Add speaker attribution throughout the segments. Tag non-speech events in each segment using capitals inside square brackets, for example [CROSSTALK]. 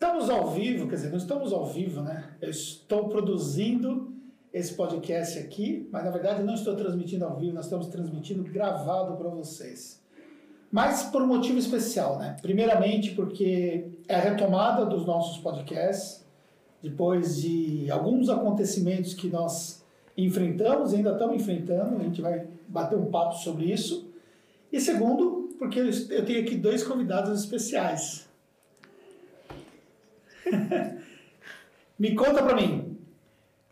Speaker 1: Estamos ao vivo, quer dizer, não estamos ao vivo, né? Eu estou produzindo esse podcast aqui, mas na verdade não estou transmitindo ao vivo, nós estamos transmitindo gravado para vocês. Mas por um motivo especial, né? Primeiramente porque é a retomada dos nossos podcasts, depois de alguns acontecimentos que nós enfrentamos, ainda estamos enfrentando, a gente vai bater um papo sobre isso. E segundo, porque eu tenho aqui dois convidados especiais. [LAUGHS] Me conta para mim.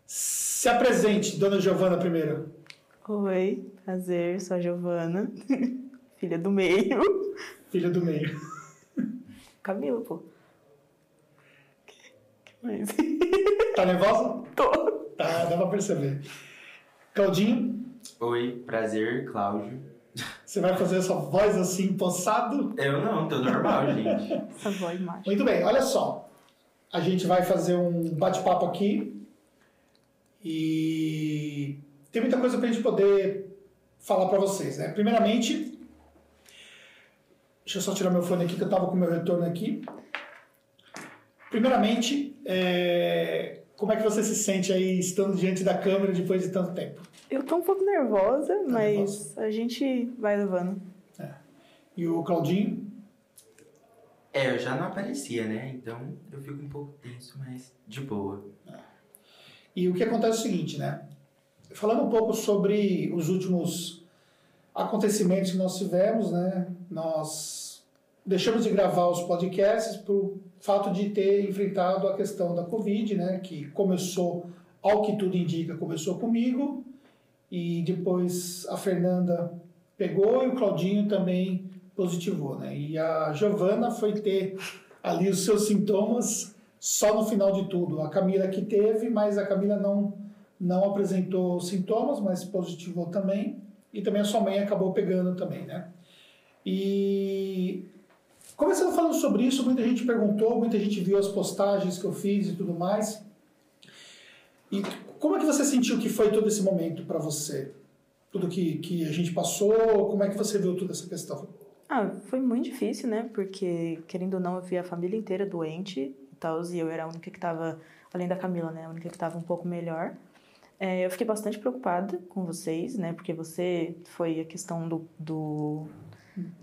Speaker 1: Se apresente, dona Giovana primeiro.
Speaker 2: Oi, prazer, sou a Giovana, [LAUGHS] filha do meio.
Speaker 1: Filha do meio. [LAUGHS]
Speaker 2: Camila, pô. Que mais?
Speaker 1: Tá nervosa?
Speaker 2: Tô.
Speaker 1: Tá, dá pra perceber. Claudinho,
Speaker 3: Oi, prazer, Cláudio.
Speaker 1: você vai fazer essa voz assim, poçado?
Speaker 3: Eu não, tô normal, gente.
Speaker 2: Essa voz macho.
Speaker 1: Muito bem, olha só. A gente vai fazer um bate-papo aqui e tem muita coisa pra gente poder falar pra vocês, né? Primeiramente, deixa eu só tirar meu fone aqui que eu tava com meu retorno aqui. Primeiramente, é, como é que você se sente aí estando diante da câmera depois de tanto tempo?
Speaker 2: Eu tô um pouco nervosa, mas
Speaker 1: nervosa?
Speaker 2: a gente vai levando.
Speaker 1: E o Claudinho?
Speaker 3: É, eu já não aparecia, né? Então eu fico um pouco tenso, mas de boa.
Speaker 1: E o que acontece é o seguinte, né? Falando um pouco sobre os últimos acontecimentos que nós tivemos, né? Nós deixamos de gravar os podcasts por fato de ter enfrentado a questão da Covid, né? Que começou, ao que tudo indica, começou comigo e depois a Fernanda pegou e o Claudinho também positivou, né? E a Giovana foi ter ali os seus sintomas só no final de tudo. A Camila que teve, mas a Camila não, não apresentou sintomas, mas positivou também. E também a sua mãe acabou pegando também, né? E começando falando sobre isso, muita gente perguntou, muita gente viu as postagens que eu fiz e tudo mais. E como é que você sentiu que foi todo esse momento para você? Tudo que, que a gente passou, como é que você viu toda essa questão?
Speaker 2: Ah, foi muito difícil, né? Porque, querendo ou não, eu vi a família inteira doente e tal, e eu era a única que tava, além da Camila, né? A única que tava um pouco melhor. É, eu fiquei bastante preocupada com vocês, né? Porque você foi a questão do, do,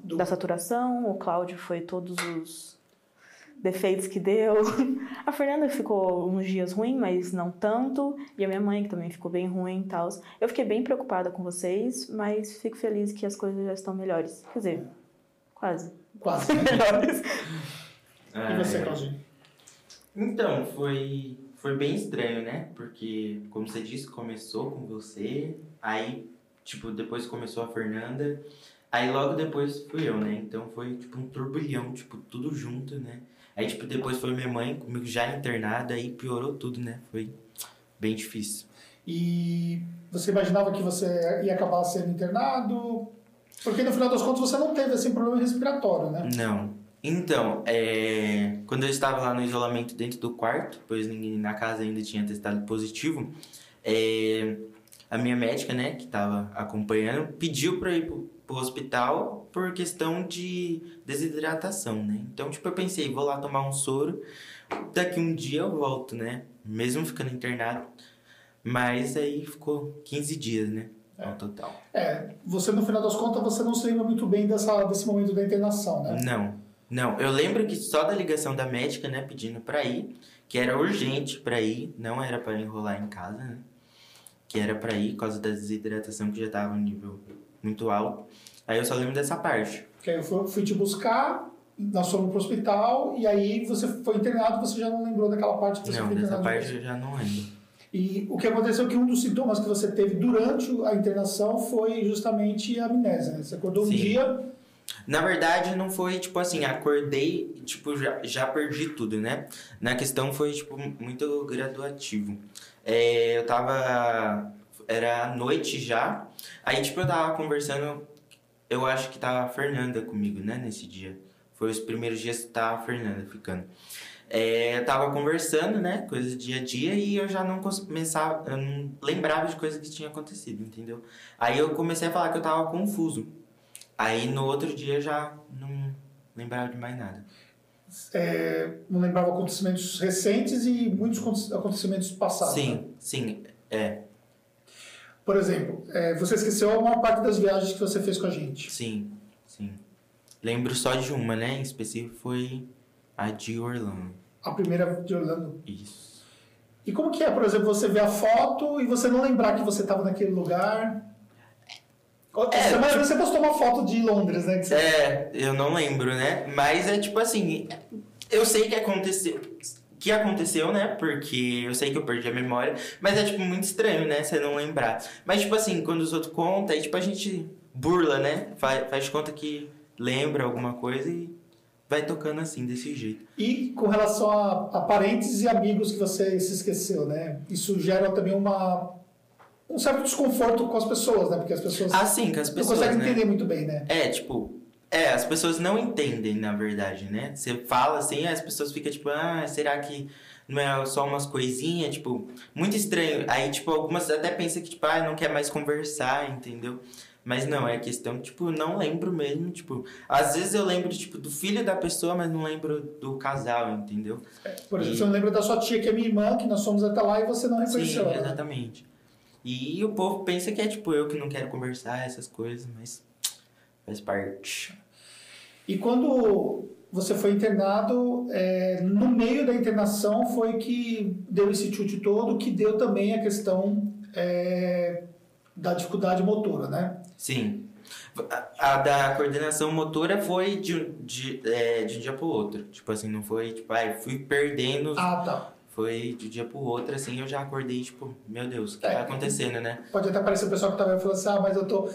Speaker 1: Do-
Speaker 2: da saturação, o Cláudio foi todos os defeitos que deu. [LAUGHS] A Fernanda ficou uns dias ruim, mas não tanto. E a minha mãe, que também ficou bem ruim e tal. Eu fiquei bem preocupada com vocês, mas fico feliz que as coisas já estão melhores. Quer dizer, quase.
Speaker 1: Quase. [LAUGHS]
Speaker 2: melhores.
Speaker 1: E você,
Speaker 3: É,
Speaker 1: Claudinho?
Speaker 3: Então, foi, foi bem estranho, né? Porque, como você disse, começou com você, aí, tipo, depois começou a Fernanda, aí logo depois fui eu, né? Então foi, tipo, um turbilhão, tipo, tudo junto, né? Aí, tipo, depois foi minha mãe, comigo já internada, aí piorou tudo, né? Foi bem difícil.
Speaker 1: E você imaginava que você ia acabar sendo internado? Porque no final das contas você não teve assim problema respiratório, né?
Speaker 3: Não. Então, é, quando eu estava lá no isolamento dentro do quarto, pois ninguém na casa ainda tinha testado positivo, é, a minha médica, né, que estava acompanhando, pediu para ir pro, pro hospital por questão de desidratação, né? Então, tipo, eu pensei, vou lá tomar um soro, daqui um dia eu volto, né? Mesmo ficando internado. Mas aí ficou 15 dias, né? Ao total.
Speaker 1: É, você no final das contas você não se lembra muito bem dessa, desse momento da internação, né?
Speaker 3: Não, não. Eu lembro que só da ligação da médica, né, pedindo pra ir, que era urgente pra ir, não era pra enrolar em casa, né? Que era pra ir por causa da desidratação que já tava um nível muito alto. Aí eu só lembro dessa parte.
Speaker 1: Que aí eu fui, fui te buscar, nós fomos pro hospital e aí você foi internado, você já não lembrou daquela parte que você
Speaker 3: Não, dessa parte eu já não lembro.
Speaker 1: E o que aconteceu é que um dos sintomas que você teve durante a internação foi justamente a amnésia, né? Você acordou um
Speaker 3: Sim.
Speaker 1: dia,
Speaker 3: Na verdade, não foi tipo assim, acordei e tipo, já, já perdi tudo, né? Na questão foi tipo muito graduativo. É, eu tava. Era noite já. Aí, tipo, eu tava conversando. Eu acho que tava a Fernanda comigo, né? Nesse dia. Foi os primeiros dias que tava a Fernanda ficando. É, tava conversando, né? Coisas do dia a dia e eu já não começava. Eu não lembrava de coisas que tinham acontecido, entendeu? Aí eu comecei a falar que eu tava confuso. Aí no outro dia já não lembrava de mais nada.
Speaker 1: é, não lembrava acontecimentos recentes e muitos aconte- acontecimentos passados. né?
Speaker 3: Sim, sim, é,
Speaker 1: Por exemplo, é, você esqueceu a maior parte das viagens que você fez com a gente.
Speaker 3: sim, sim. Lembro só de uma, né? Em específico foi a de Orlando.
Speaker 1: A primeira de Orlando.
Speaker 3: Isso.
Speaker 1: E como que é, por exemplo, você ver a foto e você não lembrar que você estava naquele lugar?
Speaker 3: É,
Speaker 1: Semana
Speaker 3: tipo-
Speaker 1: você postou uma foto de Londres, né? você-
Speaker 3: É, eu não lembro, né? Mas é tipo assim, eu sei que aconteceu. Que aconteceu, né? Porque eu sei que eu perdi a memória. Mas é, tipo, muito estranho, né? Você não lembrar. Mas, tipo assim, quando os outros contam, aí, tipo, a gente burla, né? Faz, faz conta que lembra alguma coisa e vai tocando assim, desse jeito.
Speaker 1: E com relação a, a parentes e amigos que você se esqueceu, né? Isso gera também uma, um certo desconforto com as pessoas, né? Porque as pessoas
Speaker 3: Assim, que as
Speaker 1: não
Speaker 3: pessoas,
Speaker 1: conseguem
Speaker 3: né?
Speaker 1: entender muito bem, né?
Speaker 3: É, tipo, é, as pessoas não entendem, na verdade, né? Você fala assim, as pessoas ficam tipo, ah, será que não é só umas coisinhas? Tipo, muito estranho. Aí, tipo, algumas até pensam que, tipo, ah, não quer mais conversar, entendeu? Mas não, é questão, tipo, não lembro mesmo, tipo, às vezes eu lembro, tipo, do filho da pessoa, mas não lembro do casal, entendeu?
Speaker 1: Por exemplo,
Speaker 3: E-
Speaker 1: você não lembra da sua tia, que é minha irmã, que nós fomos até lá e você não
Speaker 3: Sim,
Speaker 1: reconheceu ela. né?
Speaker 3: exatamente. E o povo pensa que é, tipo, eu que não quero conversar, essas coisas, mas faz parte.
Speaker 1: E quando você foi internado, é, no meio da internação foi que deu esse chute todo, que deu também a questão é, da dificuldade motora, né?
Speaker 3: Sim. A, a da coordenação motora foi de, um- de, é, de um dia pro outro. Tipo assim, não foi, tipo, ai, fui perdendo.
Speaker 1: Ah, tá.
Speaker 3: Foi de um dia pro outro, assim, eu já acordei, tipo, meu Deus, o que
Speaker 1: É.
Speaker 3: tá acontecendo, né?
Speaker 1: Pode até parecer o pessoal que estava falando assim, ah, mas eu tô...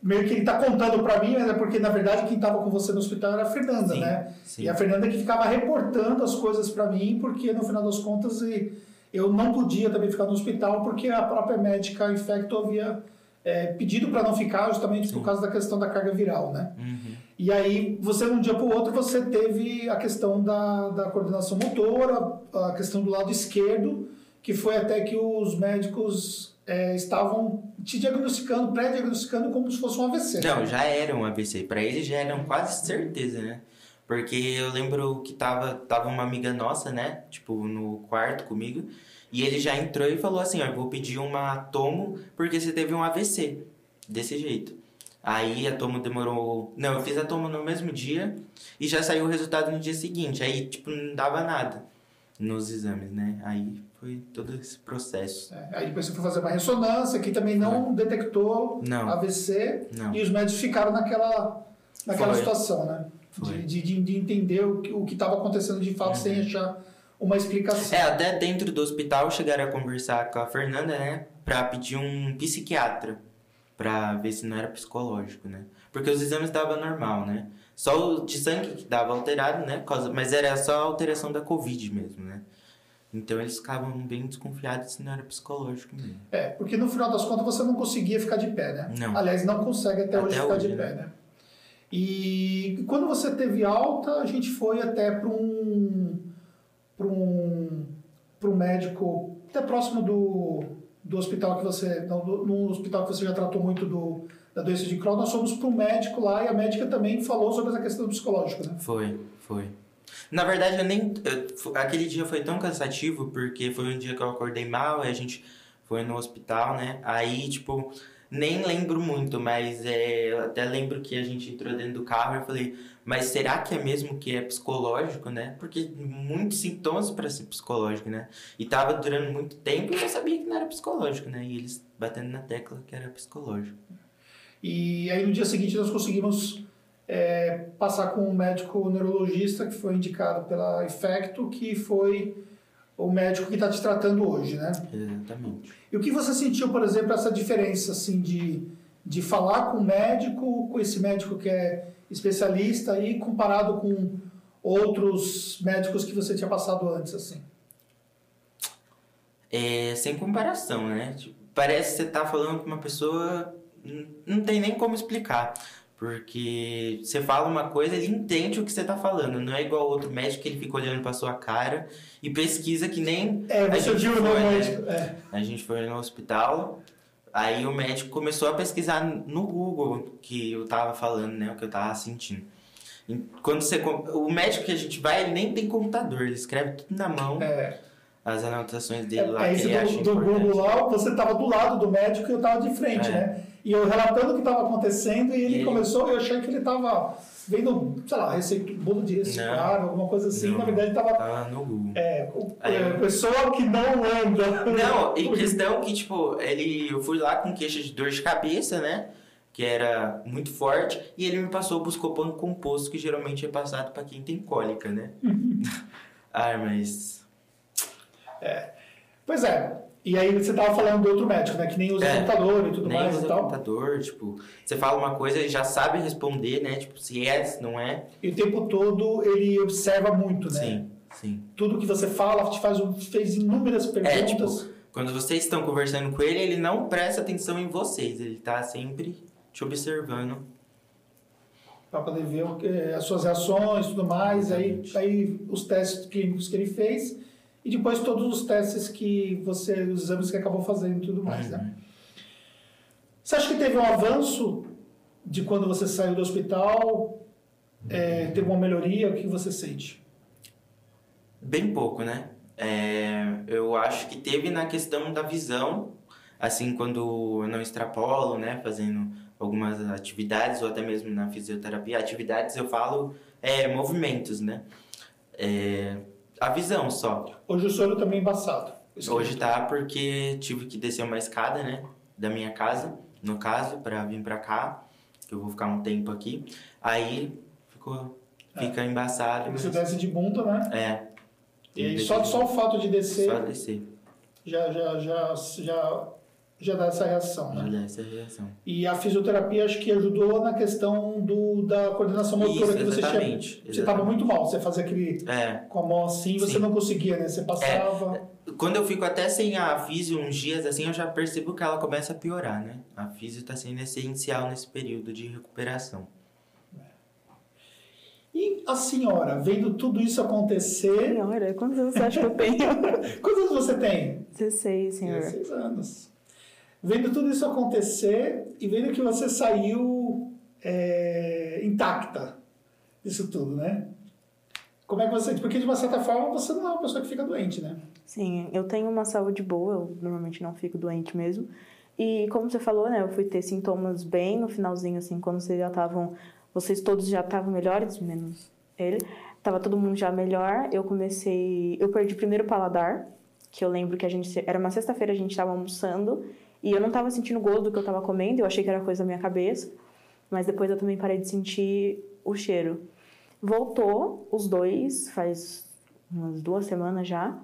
Speaker 1: Meio que ele tá contando pra mim, mas é porque, na verdade, quem estava com você no hospital era a Fernanda,
Speaker 3: Sim,
Speaker 1: né?
Speaker 3: sim.
Speaker 1: E a Fernanda que ficava reportando as coisas pra mim, porque no final das contas eu não podia também ficar no hospital, porque a própria médica infecto havia é, pedido para não ficar justamente por
Speaker 3: Sim.
Speaker 1: causa da questão da carga viral, né?
Speaker 3: Uhum.
Speaker 1: E aí, você, de um dia para o outro, você teve a questão da, da coordenação motora, a questão do lado esquerdo, que foi até que os médicos é, estavam te diagnosticando, pré-diagnosticando como se fosse um AVC.
Speaker 3: Não, já era um AVC. Pra eles já eram quase certeza, né? Porque eu lembro que tava, tava uma amiga nossa, né? Tipo, no quarto comigo. E ele já entrou e falou assim, ó, eu vou pedir uma tomo porque você teve um AVC. Desse jeito. Aí a tomo demorou... Não, eu fiz a tomo no mesmo dia e já saiu o resultado no dia seguinte. Aí, tipo, não dava nada nos exames, né? Aí foi todo esse processo.
Speaker 1: É, aí depois você foi fazer uma ressonância, que também não detectou
Speaker 3: Não.
Speaker 1: AVC,
Speaker 3: Não.
Speaker 1: e os médicos ficaram naquela, naquela
Speaker 3: Foi.
Speaker 1: situação, né? De, de, de entender o que estava acontecendo de fato sem achar uma explicação.
Speaker 3: É, até dentro do hospital chegaram a conversar com a Fernanda, né? Pra pedir um psiquiatra. Pra ver se não era psicológico, né? Porque os exames estavam normal, né? Só o de sangue que dava alterado, né? Mas era só a alteração da Covid mesmo, né? Então eles ficavam bem desconfiados se não era psicológico mesmo.
Speaker 1: É, porque no final das contas você não conseguia ficar de pé, né?
Speaker 3: Não.
Speaker 1: Aliás, não consegue até,
Speaker 3: Até
Speaker 1: hoje ficar
Speaker 3: hoje,
Speaker 1: de
Speaker 3: né?
Speaker 1: pé, né? E quando você teve alta, a gente foi até para um para um para um médico até próximo do, do hospital que você no hospital que você já tratou muito do da doença de Crohn, nós fomos para um médico lá e a médica também falou sobre essa questão do psicológico, né?
Speaker 3: Foi, foi. Na verdade, eu nem. eu- aquele dia foi tão cansativo porque foi um dia que eu acordei mal e a gente foi no hospital, né? Aí, tipo, nem lembro muito, mas é, eu até lembro que a gente entrou dentro do carro e eu falei, mas será que é mesmo que é psicológico, né? Porque muitos sintomas para ser psicológico, né? E tava durando muito tempo e eu sabia que não era psicológico, né? E eles batendo na tecla que era psicológico.
Speaker 1: E aí no dia seguinte nós conseguimos é, passar com um médico neurologista que foi indicado pela Infecto, que foi o médico que está te tratando hoje, né?
Speaker 3: Exatamente.
Speaker 1: E o que você sentiu, por exemplo, essa diferença assim de, de falar com o médico, com esse médico que é especialista aí, comparado com outros médicos que você tinha passado antes, assim?
Speaker 3: É, sem comparação, né? Tipo, parece que você tá falando com uma pessoa. Não tem nem como explicar. Porque você fala uma coisa, ele entende o que você tá falando. Não é igual outro médico que ele fica olhando pra sua cara e pesquisa que nem.
Speaker 1: É,
Speaker 3: a gente
Speaker 1: viu
Speaker 3: foi,
Speaker 1: meu
Speaker 3: né?
Speaker 1: médico. É.
Speaker 3: A gente foi no hospital, aí o médico começou a pesquisar no Google que eu tava falando, né? O que eu tava sentindo. Em- Quando você. O médico que a gente vai, ele nem tem computador, ele escreve tudo na mão,
Speaker 1: É,
Speaker 3: as anotações dele lá
Speaker 1: é
Speaker 3: que
Speaker 1: esse
Speaker 3: ele acha
Speaker 1: do, do. Google lá, você estava do lado do médico e eu estava de frente,
Speaker 3: É.
Speaker 1: né? E eu relatando o que estava acontecendo e ele,
Speaker 3: ele-
Speaker 1: começou, eu achei que ele estava vendo, sei lá, receita, bolo de reciclável, alguma coisa assim.
Speaker 3: Não.
Speaker 1: Na verdade, estava
Speaker 3: Tá no Google.
Speaker 1: É, é, pessoa que não anda.
Speaker 3: Não, em [LAUGHS] questão que, tipo, ele, eu fui lá com queixa de dor de cabeça, né? Que era muito forte, e ele me passou o buscopan composto, que geralmente é passado pra quem tem cólica, né? [LAUGHS] Ai, mas.
Speaker 1: Pois é. E aí você tava falando do outro médico, né? Que nem usa
Speaker 3: É,
Speaker 1: computador e tudo
Speaker 3: Nem
Speaker 1: mais
Speaker 3: usa
Speaker 1: e tal.
Speaker 3: computador, tipo, você fala uma coisa e já sabe responder, né? Tipo, se é, se não é.
Speaker 1: E o tempo todo ele observa muito, né?
Speaker 3: Sim, sim.
Speaker 1: Tudo que você fala, te faz, fez inúmeras
Speaker 3: É, tipo,
Speaker 1: perguntas.
Speaker 3: quando vocês estão conversando com ele, ele não presta atenção em vocês, ele tá sempre te observando.
Speaker 1: Pra poder ver o que- as suas reações e tudo mais. Aí, aí os testes clínicos que ele fez. E depois todos os testes que você, os exames que acabou fazendo e tudo mais, né?
Speaker 3: Uhum.
Speaker 1: Você acha que teve um avanço de quando você saiu do hospital? É, teve uma melhoria? O que você sente?
Speaker 3: Bem pouco, né? É, eu acho que teve na questão da visão, assim, quando eu não extrapolo, né? Fazendo algumas atividades, ou até mesmo na fisioterapia. Atividades eu falo é, movimentos, né? É, a visão só.
Speaker 1: Hoje o senhor também embaçado.
Speaker 3: Hoje tá porque tive que descer uma escada, né? Da minha casa, no caso, pra vir pra cá, que eu vou ficar um tempo aqui. Aí ficou, fica embaçado.
Speaker 1: Você desce de bunda, né?
Speaker 3: É.
Speaker 1: E só, só o fato de descer
Speaker 3: Só descer.
Speaker 1: já, já, já, já, já dá essa reação,
Speaker 3: Já
Speaker 1: né?
Speaker 3: dá essa reação.
Speaker 1: E a fisioterapia acho que ajudou na questão do, da coordenação motora
Speaker 3: Isso,
Speaker 1: que você tinha.
Speaker 3: exatamente,
Speaker 1: Você estava muito mal, você fazia aquele
Speaker 3: É.
Speaker 1: com a mão assim, você
Speaker 3: Sim.
Speaker 1: não conseguia, né? Você passava.
Speaker 3: Quando eu fico até sem a físio uns dias assim, eu já percebo que ela começa a piorar, né? A físio tá sendo essencial nesse período de recuperação.
Speaker 1: E a senhora, vendo tudo isso acontecer,
Speaker 2: Senhora, quantos anos você acha que eu tenho? [LAUGHS]
Speaker 1: quantos anos você tem?
Speaker 2: 16, senhor.
Speaker 1: 16 anos. Vendo tudo isso acontecer e vendo que você saiu é, intacta disso tudo, né? Como é que você. Porque de uma certa forma você não é uma pessoa que fica doente, né?
Speaker 2: Sim, eu tenho uma saúde boa, eu normalmente não fico doente mesmo. E como você falou, né, eu fui ter sintomas bem no finalzinho, assim, quando vocês já estavam. Vocês todos já estavam melhores, menos ele. Tava todo mundo já melhor. Eu comecei. Eu perdi primeiro o paladar, que eu lembro que a gente. Era uma sexta-feira, a gente tava almoçando. E eu não tava sentindo gosto do que eu tava comendo, eu achei que era coisa da minha cabeça. Mas depois eu também parei de sentir o cheiro. Voltou, os dois, faz umas duas semanas já.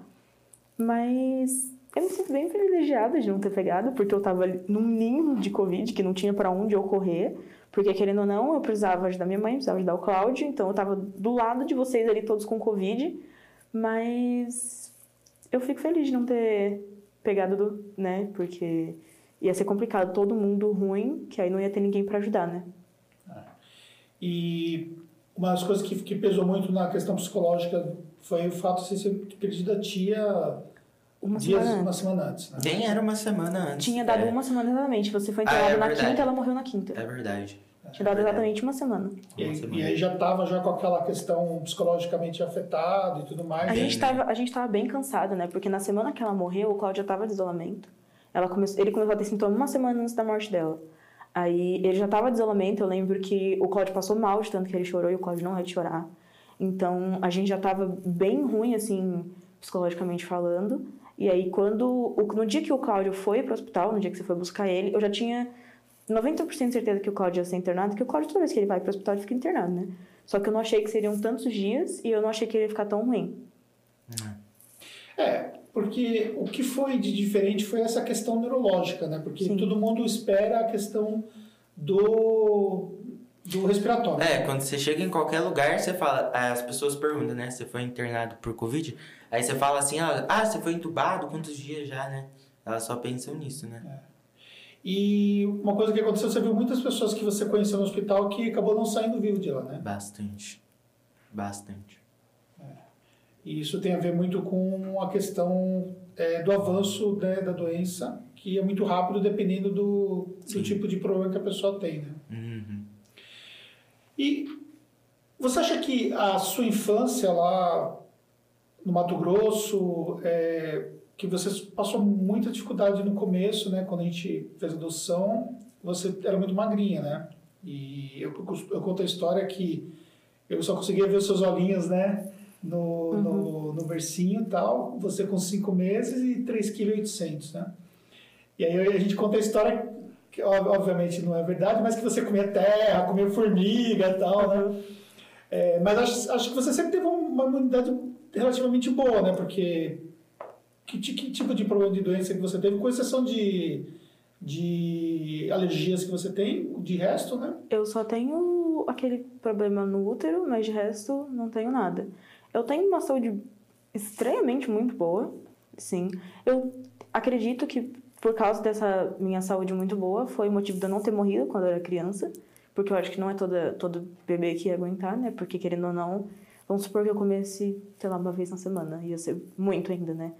Speaker 2: Mas eu me sinto bem privilegiada de não ter pegado, porque eu tava ali num ninho de Covid, que não tinha para onde eu correr. Porque, querendo ou não, eu precisava ajudar minha mãe, precisava ajudar o Cláudio. Então, eu tava do lado de vocês ali, todos com Covid. Mas eu fico feliz de não ter pegado, do, né? Porque ia ser complicado, todo mundo ruim, que aí não ia ter ninguém para ajudar, né?
Speaker 1: E uma das coisas que, que pesou muito na questão psicológica foi o fato de você ter perdido a tia
Speaker 2: Uma
Speaker 1: dias,
Speaker 2: semana
Speaker 1: uma
Speaker 2: antes.
Speaker 1: semana antes. Né?
Speaker 3: Nem era uma semana antes.
Speaker 2: Tinha dado
Speaker 3: é,
Speaker 2: uma semana exatamente. Você foi
Speaker 3: Ah, é
Speaker 2: enterrado na
Speaker 3: verdade.
Speaker 2: quinta, ela morreu na quinta.
Speaker 3: É verdade.
Speaker 2: Tinha dado exatamente uma semana.
Speaker 1: E, e aí já estava já com aquela questão psicologicamente afetado e tudo mais.
Speaker 2: A
Speaker 3: Bem,
Speaker 2: gente,
Speaker 3: né?
Speaker 2: tava, a gente tava bem cansado, né? Porque na semana que ela morreu, o Cláudio já tava de isolamento. Ela começou, ele começou a ter sintoma uma semana antes da morte dela. Aí ele já tava de isolamento, eu lembro que o Cláudio passou mal de tanto que ele chorou e o Cláudio não é de chorar. Então a gente já tava bem ruim, assim, psicologicamente falando. E aí quando. o- no dia que o Cláudio foi pro hospital, no dia que você foi buscar ele, eu já tinha 90% de certeza que o Cláudio ia ser internado, porque o Cláudio toda vez que ele vai pro hospital ele fica internado, né? Só que eu não achei que seriam tantos dias e eu não achei que ele ia ficar tão ruim.
Speaker 1: É, porque o que foi de diferente foi essa questão neurológica, né? Porque
Speaker 2: Sim.
Speaker 1: todo mundo espera a questão do, do respiratório.
Speaker 3: É, quando você chega em qualquer lugar, você fala, as pessoas perguntam, né? Você foi internado por Covid? Aí você fala assim, ah, ah, você foi entubado? Quantos dias já, né? Elas só pensam nisso, né?
Speaker 1: E uma coisa que aconteceu, você viu muitas pessoas que você conheceu no hospital que acabou não saindo vivo de lá, né?
Speaker 3: Bastante. Bastante.
Speaker 1: E isso tem a ver muito com a questão é, do avanço né, da doença, que é muito rápido dependendo do, do tipo de problema que a pessoa tem, né?
Speaker 3: Uhum.
Speaker 1: E Você acha que a sua infância lá no Mato Grosso, é, que você passou muita dificuldade no começo, né? Quando a gente fez a adoção, você era muito magrinha, né? E eu, eu conto a história que eu só conseguia ver os seus olhinhos, né? No, uhum. no, no bercinho e tal, você com 5 meses e 3,8 kg, né? E aí a gente conta a história, que obviamente não é verdade, mas que você comia terra, comia formiga e tal, né? É, mas acho, acho que você sempre teve uma imunidade relativamente boa, né? Porque que, que tipo de problema de doença que você teve, com exceção de, de alergias que você tem, de resto, né?
Speaker 2: Eu só tenho aquele problema no útero, mas de resto não tenho nada. Eu tenho uma saúde extremamente muito boa, sim. Eu acredito que por causa dessa minha saúde muito boa, foi o motivo de eu não ter morrido quando eu era criança, porque eu acho que não é toda, todo bebê que ia aguentar, né? Porque querendo ou não, vamos supor que eu comesse, sei lá, uma vez na semana, ia ser muito ainda, né?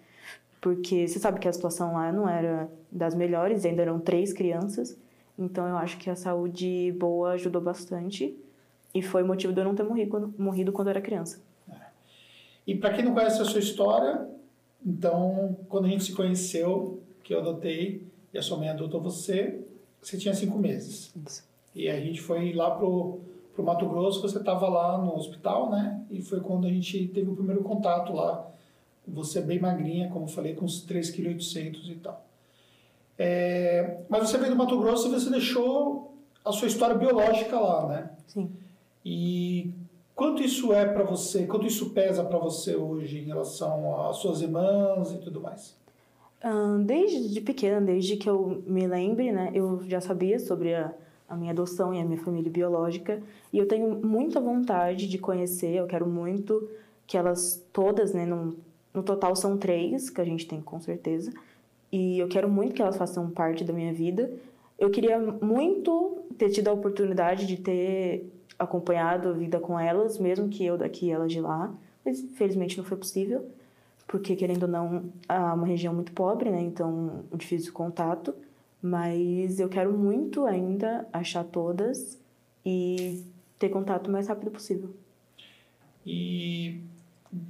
Speaker 2: Porque você sabe que a situação lá não era das melhores, ainda eram três crianças, então eu acho que a saúde boa ajudou bastante e foi o motivo de eu não ter morrido, morrido quando eu era criança. É.
Speaker 1: E para quem não conhece a sua história, então, quando a gente se conheceu, que eu adotei e a sua mãe adotou você, você tinha cinco meses. Isso. E a gente foi lá pro, pro Mato Grosso, você estava lá no hospital, né? E foi quando a gente teve o primeiro contato lá. Você bem magrinha, como eu falei, com uns 3,8 kg e tal. É, mas você veio do Mato Grosso e você deixou a sua história biológica lá, né?
Speaker 2: Sim.
Speaker 1: E quanto isso é para você, quanto isso pesa para você hoje em relação às suas irmãs e tudo mais?
Speaker 2: Desde pequena, desde que eu me lembre, né, eu já sabia sobre a, a minha adoção e a minha família biológica e eu tenho muita vontade de conhecer, eu quero muito que elas todas, né, no, no total são três, que a gente tem com certeza, e eu quero muito que elas façam parte da minha vida. Eu queria muito ter tido a oportunidade de ter acompanhado a vida com elas, mesmo que eu daqui e elas de lá, mas infelizmente não foi possível porque querendo ou não, é uma região muito pobre, né? Então, um difícil contato. Mas eu quero muito ainda achar todas e ter contato o mais rápido possível.
Speaker 1: E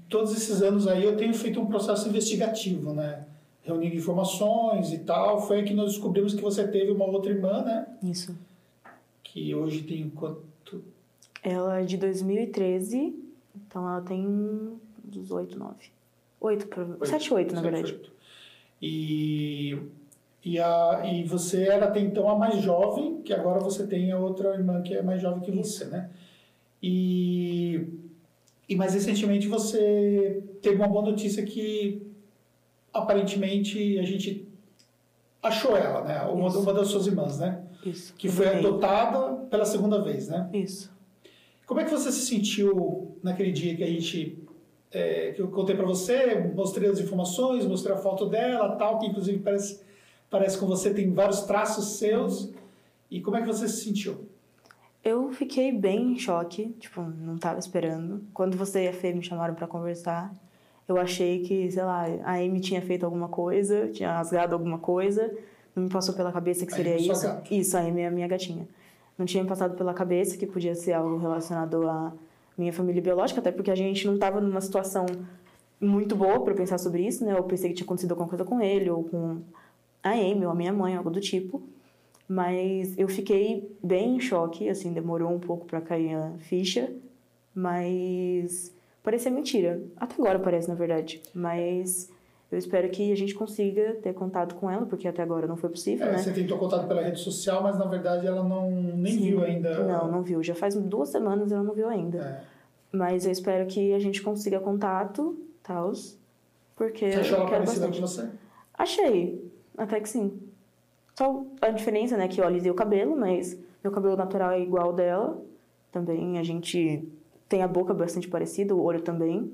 Speaker 1: todos esses anos aí eu tenho feito um processo investigativo, né? Reunindo informações e tal. Foi aí que nós descobrimos que você teve uma outra irmã, né?
Speaker 2: Isso.
Speaker 1: Que hoje tem quanto?
Speaker 2: Ela é de 2013, então ela tem 18, 9. Oito, sete, oito, na verdade. Oito.
Speaker 1: E, e, a, e você era até então a mais jovem, que agora você tem a outra irmã que é mais jovem que você, né? E, e mais recentemente você teve uma boa notícia que aparentemente a gente achou ela, né? Uma, uma das suas irmãs, né?
Speaker 2: Isso.
Speaker 1: Que foi adotada pela segunda vez, né?
Speaker 2: Isso.
Speaker 1: Como é que você se sentiu naquele dia que a gente é, que eu contei para você, mostrei as informações, mostrei a foto dela, tal, que inclusive parece, parece com você, tem vários traços seus. E como é que você se sentiu?
Speaker 2: Eu fiquei bem em choque, tipo, não estava esperando. Quando você e a Fê me chamaram para conversar, eu achei que, sei lá, a Amy tinha feito alguma coisa, tinha rasgado alguma coisa. Não me passou pela cabeça que seria isso. Isso, a Amy é a minha gatinha. Não tinha me passado pela cabeça que podia ser algo relacionado a minha família biológica, até porque a gente não estava numa situação muito boa para pensar sobre isso, né? Eu pensei que tinha acontecido alguma coisa com ele, ou com a Amy, ou a minha mãe, algo do tipo. Mas eu fiquei bem em choque, assim, demorou um pouco para cair a ficha, mas parecia mentira. Até agora parece, na verdade. Mas eu espero que a gente consiga ter contato com ela, porque até agora não foi possível,
Speaker 1: é,
Speaker 2: né?
Speaker 1: Você tentou contato pela rede social, mas na verdade ela não nem Sim, viu ainda.
Speaker 2: Não, não viu. Já faz duas semanas ela não viu ainda. É. Mas eu espero que a gente consiga contato, tal, porque
Speaker 1: você achou ela parecida com você?
Speaker 2: Achei, até que sim. Só a diferença, né, que eu alisei o cabelo, mas meu cabelo natural é igual dela. Também a gente tem a boca bastante parecida, o olho também.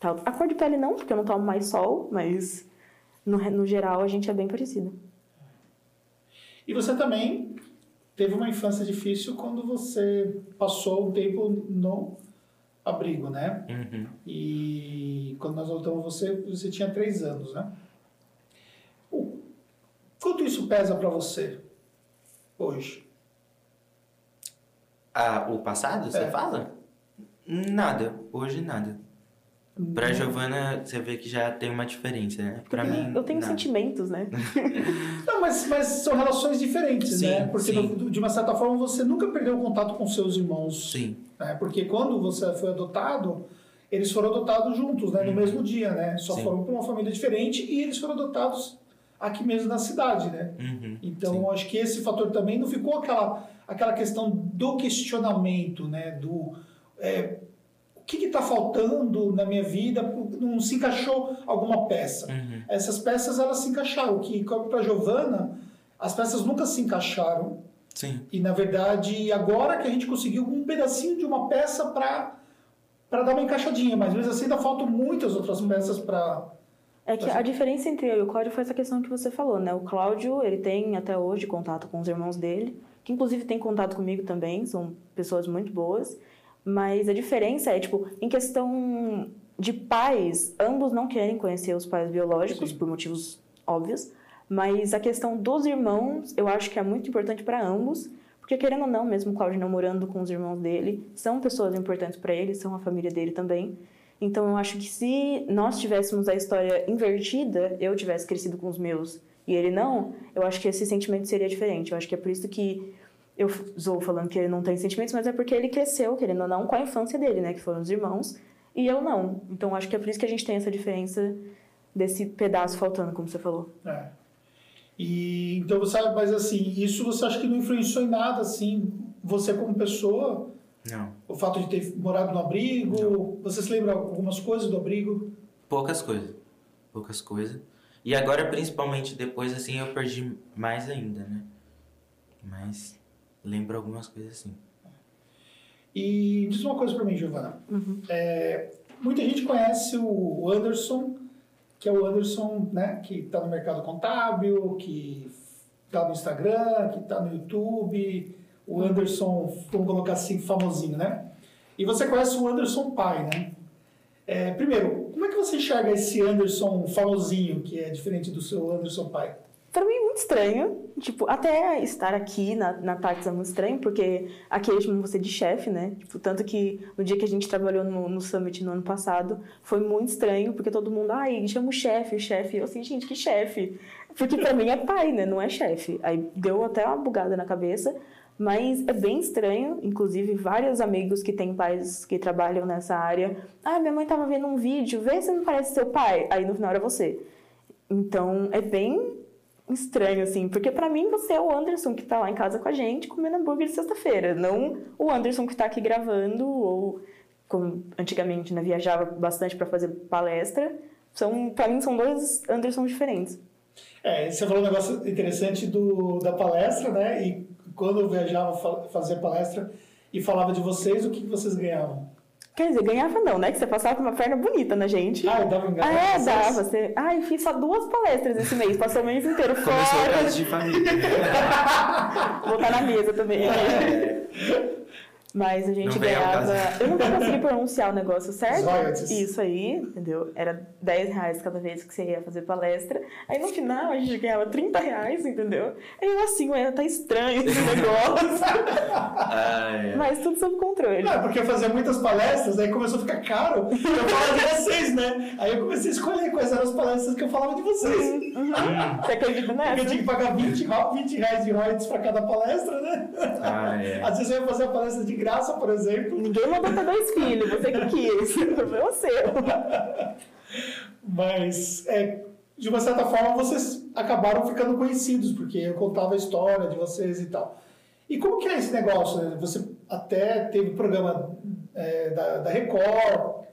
Speaker 2: A cor de pele não, porque eu não tomo mais sol, mas no, no geral a gente é bem parecido.
Speaker 1: E você também teve uma infância difícil quando você passou um tempo no abrigo, né?
Speaker 3: Uhum.
Speaker 1: E quando nós voltamos você, você tinha três anos, né? Quanto isso pesa para você hoje?
Speaker 3: Ah, o passado, você é. fala? Nada, hoje nada. Pra Giovana, você vê que já tem uma diferença, né? Pra mim.
Speaker 2: eu tenho
Speaker 3: nada.
Speaker 2: sentimentos, né? [LAUGHS]
Speaker 1: Não, mas, mas são relações diferentes,
Speaker 3: Sim,
Speaker 1: né? Porque,
Speaker 3: sim.
Speaker 1: de uma certa forma, você nunca perdeu o contato com seus irmãos.
Speaker 3: Sim,
Speaker 1: Né? Porque quando você foi adotado, eles foram adotados juntos, né? No mesmo dia, né? Só.
Speaker 3: Sim.
Speaker 1: foram para uma família diferente e eles foram adotados aqui mesmo na cidade, né?
Speaker 3: uhum,
Speaker 1: Então, acho que esse fator também não ficou aquela, aquela questão do questionamento, né? Do é, o que está faltando na minha vida? Não se encaixou alguma peça.
Speaker 3: Uhum,
Speaker 1: Essas peças elas se encaixaram. O que para Giovana, as peças nunca se encaixaram.
Speaker 3: sim.
Speaker 1: E na verdade, agora que a gente conseguiu um pedacinho de uma peça para para dar uma encaixadinha, mas mesmo assim ainda faltam muitas outras peças para
Speaker 2: É que a diferença entre eu e o Cláudio foi essa questão que você falou, né? O Cláudio, ele tem até hoje contato com os irmãos dele, que inclusive tem contato comigo também, são pessoas muito boas. Mas a diferença é, tipo, em questão de pais, ambos não querem conhecer os pais biológicos,
Speaker 1: Sim.
Speaker 2: por motivos óbvios. Mas a questão dos irmãos, eu acho que é muito importante para ambos, porque querendo ou não, mesmo o Cláudio namorando com os irmãos dele, são pessoas importantes para ele, são a família dele também. Então eu acho que se nós tivéssemos a história invertida, eu tivesse crescido com os meus e ele não, eu acho que esse sentimento seria diferente. Eu acho que é por isso que eu estou falando que ele não tem sentimentos, mas é porque ele cresceu, querendo ou não, com a infância dele, né? Que foram os irmãos, e eu não. Então eu acho que é por isso que a gente tem essa diferença desse pedaço faltando, como você falou.
Speaker 1: É. E então você mas assim, isso você acha que não influenciou em nada assim, você como pessoa,
Speaker 3: Não.
Speaker 1: o fato de ter morado no abrigo, você se lembra algumas coisas do abrigo?
Speaker 3: Poucas coisas. Poucas coisas. E agora, principalmente depois, assim, eu perdi mais ainda, né? Mas lembro algumas coisas assim.
Speaker 1: E diz uma coisa pra mim, Giovana. É, muita gente conhece o Anderson, que é o Anderson, né, que está no mercado contábil, que está no Instagram, que está no YouTube. O Anderson, vamos colocar assim, famosinho, né? E você conhece o Anderson pai, né? É, primeiro, como é que você enxerga esse Anderson famosinho, que é diferente do seu Anderson pai?
Speaker 2: Pra mim é muito estranho. Tipo, até estar aqui na, na é muito estranho, porque aqui eles chamam você de chefe, né? Tipo, tanto que no dia que a gente trabalhou no, no Summit no ano passado, foi muito estranho, porque todo mundo, ai, chama o chefe, o chefe. Eu assim, gente, que chefe? Porque pra mim é pai, né? Não é chefe. Aí deu até uma bugada na cabeça. Mas é bem estranho, inclusive vários amigos que têm pais que trabalham nessa área. Ah, minha mãe tava vendo um vídeo, vê se não parece seu pai. Aí no final era você. Então é bem estranho, assim, porque pra mim você é o Anderson que tá lá em casa com a gente comendo hambúrguer sexta-feira, não o Anderson que tá aqui gravando ou como antigamente, né, viajava bastante pra fazer palestra. São, para mim são dois Andersons diferentes.
Speaker 1: É, você falou um negócio interessante do, da palestra, né? E quando eu viajava fa- fazer palestra e falava de vocês, o que, que vocês ganhavam?
Speaker 2: Quer dizer, ganhava não, né? Que você passava com uma perna bonita na gente.
Speaker 1: Ah, eu dava um engano
Speaker 2: Ah, é,
Speaker 1: vocês?
Speaker 2: dava. Você... Ai, fiz só duas palestras esse mês, passou o mês inteiro
Speaker 3: Começou a
Speaker 2: fora.
Speaker 3: de família. [LAUGHS]
Speaker 2: Botar na mesa também.
Speaker 3: É,
Speaker 2: Mas a gente
Speaker 3: Não
Speaker 2: ganhava. Eu nunca consegui pronunciar o negócio certo.
Speaker 1: Royalties.
Speaker 2: Isso aí, entendeu? Era 10 reais cada vez que você ia fazer palestra. Aí no final a gente ganhava 30 reais, entendeu? Aí eu assim, ué, tá estranho esse [LAUGHS] negócio.
Speaker 3: ah, é.
Speaker 2: Mas tudo sob controle.
Speaker 1: Não, porque eu fazia muitas palestras, aí começou a ficar caro. Eu falava de vocês, né? Aí eu comecei a escolher quais eram as palestras que eu falava de vocês.
Speaker 2: Uhum. Você acredita
Speaker 1: Porque
Speaker 2: nessa?
Speaker 1: eu tinha que pagar 20, ro- 20 reais de royalties pra cada palestra, né?
Speaker 3: Ah, é.
Speaker 1: Às vezes eu ia fazer a palestra de graça, por exemplo.
Speaker 2: Ninguém mandou ter dois filhos, você que quis. [LAUGHS] O problema é seu.
Speaker 1: Mas, é, de uma certa forma, vocês acabaram ficando conhecidos, porque eu contava a história de vocês e tal. E como que é esse negócio? Você até teve programa é, da, da Record,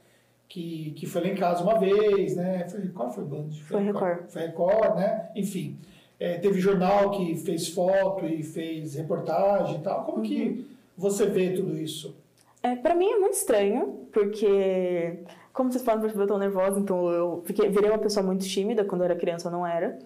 Speaker 1: que, que foi lá em casa uma vez, né? Foi, qual foi Band?
Speaker 2: Foi Record.
Speaker 1: Foi Record, né? Enfim. É, teve jornal que fez foto e fez reportagem e tal. Como que você vê tudo isso?
Speaker 2: É, pra mim é muito estranho, porque, como vocês podem perceber, eu tô nervosa, então eu fiquei, virei uma pessoa muito tímida, quando eu era criança eu não era.